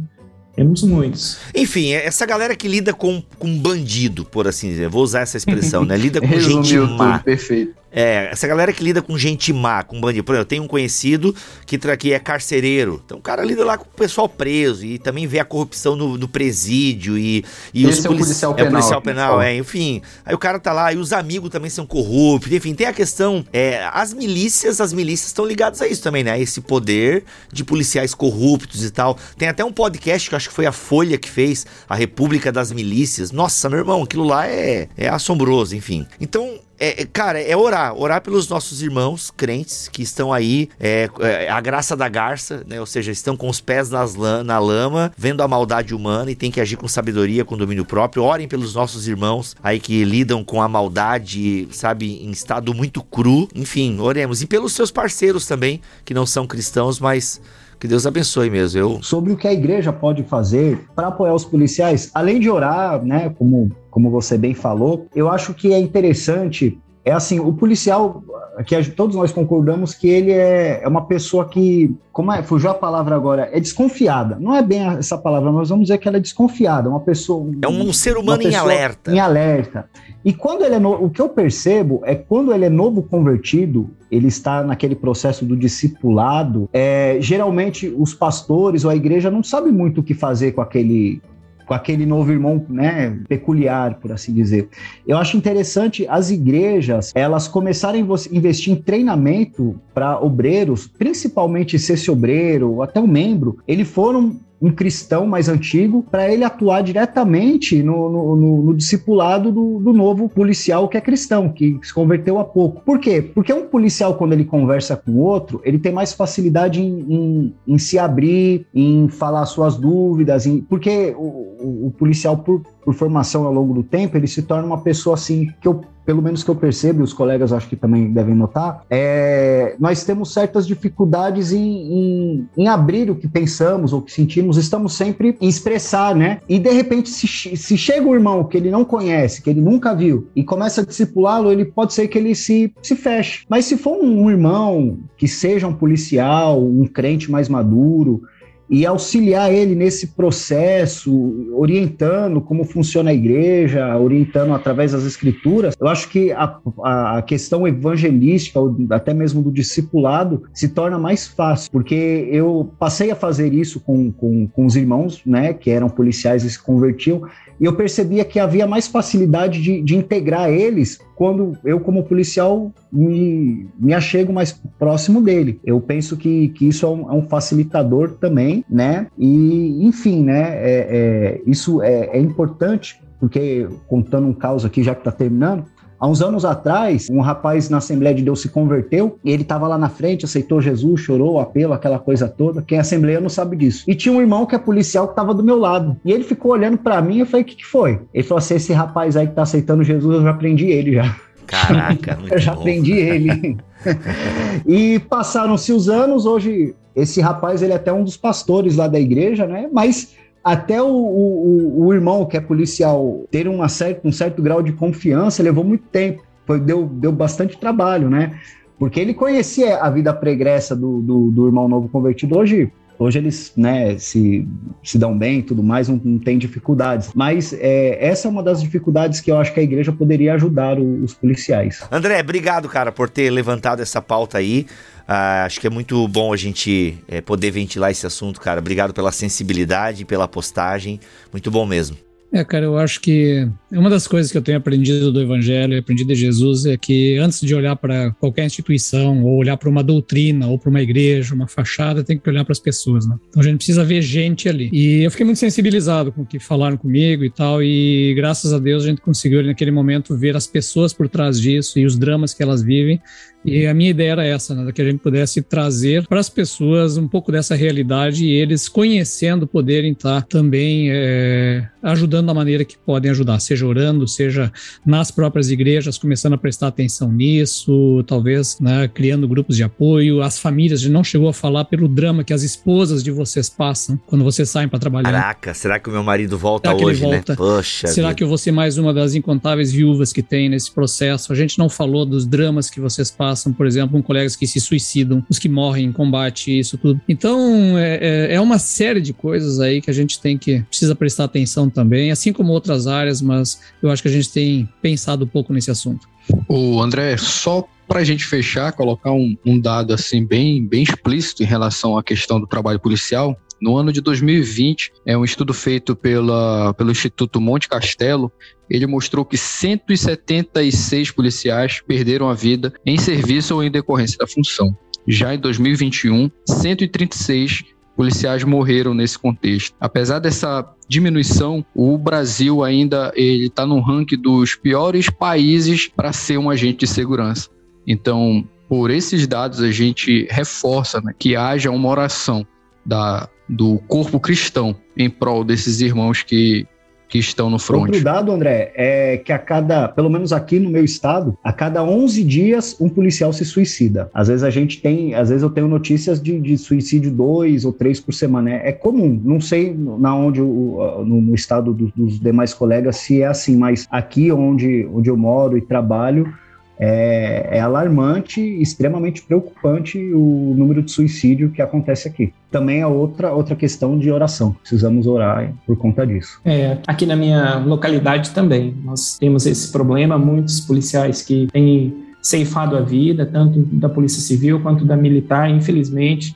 Temos muitos. Enfim, é essa galera que lida com, com bandido, por assim dizer. Vou usar essa expressão, né? Lida com gente má. Perfeito. É, essa galera que lida com gente má, com bandido. Por exemplo, eu tenho um conhecido que, que é carcereiro. Então o cara lida lá com o pessoal preso e também vê a corrupção no, no presídio e, e Esse os polici é o policial penal. É o policial penal, é. Enfim, aí o cara tá lá e os amigos também são corruptos. Enfim, tem a questão. É, as milícias, as milícias estão ligadas a isso também, né? A esse poder de policiais corruptos e tal. Tem até um podcast que eu acho que foi a Folha que fez, a República das Milícias. Nossa, meu irmão, aquilo lá é, é assombroso, enfim. Então, é, é, cara, é orar. Orar pelos nossos irmãos crentes que estão aí, é, é, a graça da garça, né? Ou seja, estão com os pés nas, na lama, vendo a maldade humana e tem que agir com sabedoria, com domínio próprio. Orem pelos nossos irmãos aí que lidam com a maldade, sabe, em estado muito cru. Enfim, oremos. E pelos seus parceiros também, que não são cristãos, mas que Deus abençoe mesmo. Eu... Sobre o que a igreja pode fazer para apoiar os policiais, além de orar, né, como, como você bem falou, eu acho que é interessante. É assim, o policial, que todos nós concordamos que ele é, é uma pessoa que, como é, fugiu a palavra agora, é desconfiada. Não é bem essa palavra, mas vamos dizer que ela é desconfiada, uma pessoa... É um ser humano em alerta. Em alerta. E quando ele é no... o que eu percebo é quando ele é novo convertido, ele está naquele processo do discipulado, é, geralmente os pastores ou a igreja não sabe muito o que fazer com aquele com aquele novo irmão, né, peculiar, por assim dizer. Eu acho interessante as igrejas, elas começarem a investir em treinamento para obreiros, principalmente se esse obreiro, até um membro, ele for um, um cristão mais antigo, para ele atuar diretamente no, no, no, no discipulado do, do, novo policial que é cristão, que se converteu há pouco. Por quê? Porque um policial, quando ele conversa com outro, ele tem mais facilidade em, em, em se abrir, em falar suas dúvidas, em, porque o, o, o policial, por, por formação ao longo do tempo, ele se torna uma pessoa assim que eu pelo menos que eu percebo, e os colegas acho que também devem notar, é, nós temos certas dificuldades em, em, em, abrir o que pensamos ou que sentimos, estamos sempre em expressar, né? E de repente, se, se chega um irmão que ele não conhece, que ele nunca viu, e começa a discipulá-lo, ele pode ser que ele se, se feche. Mas se for um irmão que seja um policial, um crente mais maduro, e auxiliar ele nesse processo, orientando como funciona a igreja, orientando através das escrituras, eu acho que a, a questão evangelística, ou até mesmo do discipulado, se torna mais fácil, porque eu passei a fazer isso com, com, com os irmãos, né, que eram policiais e se convertiam, e eu percebia que havia mais facilidade de, de integrar eles quando eu, como policial, me, me achego mais próximo dele. Eu penso que, que isso é um, é um facilitador também, né? E, enfim, né? É, é, isso é, é importante, porque, contando um caos aqui, já que está terminando, Há uns anos atrás, um rapaz na Assembleia de Deus se converteu, ele estava lá na frente, aceitou Jesus, chorou, apelo, aquela coisa toda. Quem é Assembleia não sabe disso. E tinha um irmão que é policial que estava do meu lado. E ele ficou olhando para mim e eu falei: o que, que foi? Ele falou assim: esse rapaz aí que está aceitando Jesus, eu já aprendi ele já. Caraca, muito Eu já bom. aprendi ele. e passaram-se os anos, hoje esse rapaz ele é até um dos pastores lá da igreja, né? Mas até o, o, o, irmão, que é policial, ter uma certa, um certo grau de confiança levou muito tempo. Foi, deu, deu bastante trabalho, né? Porque ele conhecia a vida pregressa do, do, do irmão novo convertido. Hoje, Hoje eles né, se, se dão bem e tudo mais, não, não tem dificuldades. Mas é, essa é uma das dificuldades que eu acho que a igreja poderia ajudar o, os policiais. André, obrigado, cara, por ter levantado essa pauta aí. Uh, acho que é muito bom a gente é, poder ventilar esse assunto, cara. Obrigado pela sensibilidade, pela postagem. Muito bom mesmo. É, cara, eu acho que uma das coisas que eu tenho aprendido do Evangelho, aprendido de Jesus, é que antes de olhar para qualquer instituição, ou olhar para uma doutrina, ou para uma igreja, uma fachada, tem que olhar para as pessoas, né? Então a gente precisa ver gente ali. E eu fiquei muito sensibilizado com o que falaram comigo e tal, e graças a Deus a gente conseguiu naquele momento ver as pessoas por trás disso e os dramas que elas vivem e a minha ideia era essa, né, que a gente pudesse trazer para as pessoas um pouco dessa realidade e eles conhecendo poderem estar também é, ajudando da maneira que podem ajudar, seja orando, seja nas próprias igrejas, começando a prestar atenção nisso, talvez né, criando grupos de apoio, as famílias, a gente não chegou a falar pelo drama que as esposas de vocês passam quando vocês saem para trabalhar. Caraca, será que o meu marido volta será hoje, né? volta? Poxa. Será vida. que eu vou ser mais uma das incontáveis viúvas que tem nesse processo? A gente não falou dos dramas que vocês passam passam, por exemplo, com colegas que se suicidam, os que morrem em combate, isso tudo. Então, é, é, é uma série de coisas aí que a gente tem que precisa prestar atenção também, assim como outras áreas, mas eu acho que a gente tem pensado um pouco nesse assunto. O André, só para a gente fechar, colocar um, um, dado assim bem, bem explícito em relação à questão do trabalho policial. No ano de 2020, é um estudo feito pela, pelo Instituto Monte Castelo. Ele mostrou que 176 policiais perderam a vida em serviço ou em decorrência da função. Já em 2021, 136 policiais morreram nesse contexto. Apesar dessa diminuição, o Brasil ainda ele está no ranking dos piores países para ser um agente de segurança. Então, por esses dados, a gente reforça né, que haja uma oração da, do corpo cristão em prol desses irmãos que, que estão no front. Outro dado, André, é que a cada, pelo menos aqui no meu estado, a cada 11 dias um policial se suicida. Às vezes a gente tem, às vezes eu tenho notícias de, de suicídio dois ou três por semana. É, é comum, não sei na onde no, no estado do, dos demais colegas se é assim, mas aqui onde, onde eu moro e trabalho, é, é, alarmante, extremamente preocupante o número de suicídio que acontece aqui. Também é outra, outra questão de oração. Precisamos orar por conta disso. É, aqui na minha localidade também, nós temos esse problema, muitos policiais que têm ceifado a vida, tanto da Polícia Civil quanto da Militar, infelizmente,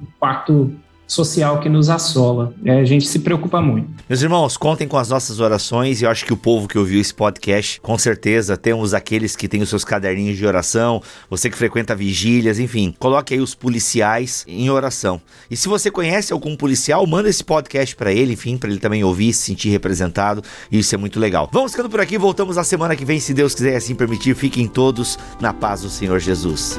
o quarto social que nos assola. É, a gente se preocupa muito. Meus irmãos, contem com as nossas orações e eu acho que o povo que ouviu esse podcast, com certeza, temos aqueles que têm os seus caderninhos de oração, você que frequenta vigílias, enfim, coloque aí os policiais em oração. E se você conhece algum policial, manda esse podcast para ele, enfim, para ele também ouvir, se sentir representado, isso é muito legal. Vamos ficando por aqui, voltamos na semana que vem, se Deus quiser assim permitir. Fiquem todos na paz do Senhor Jesus.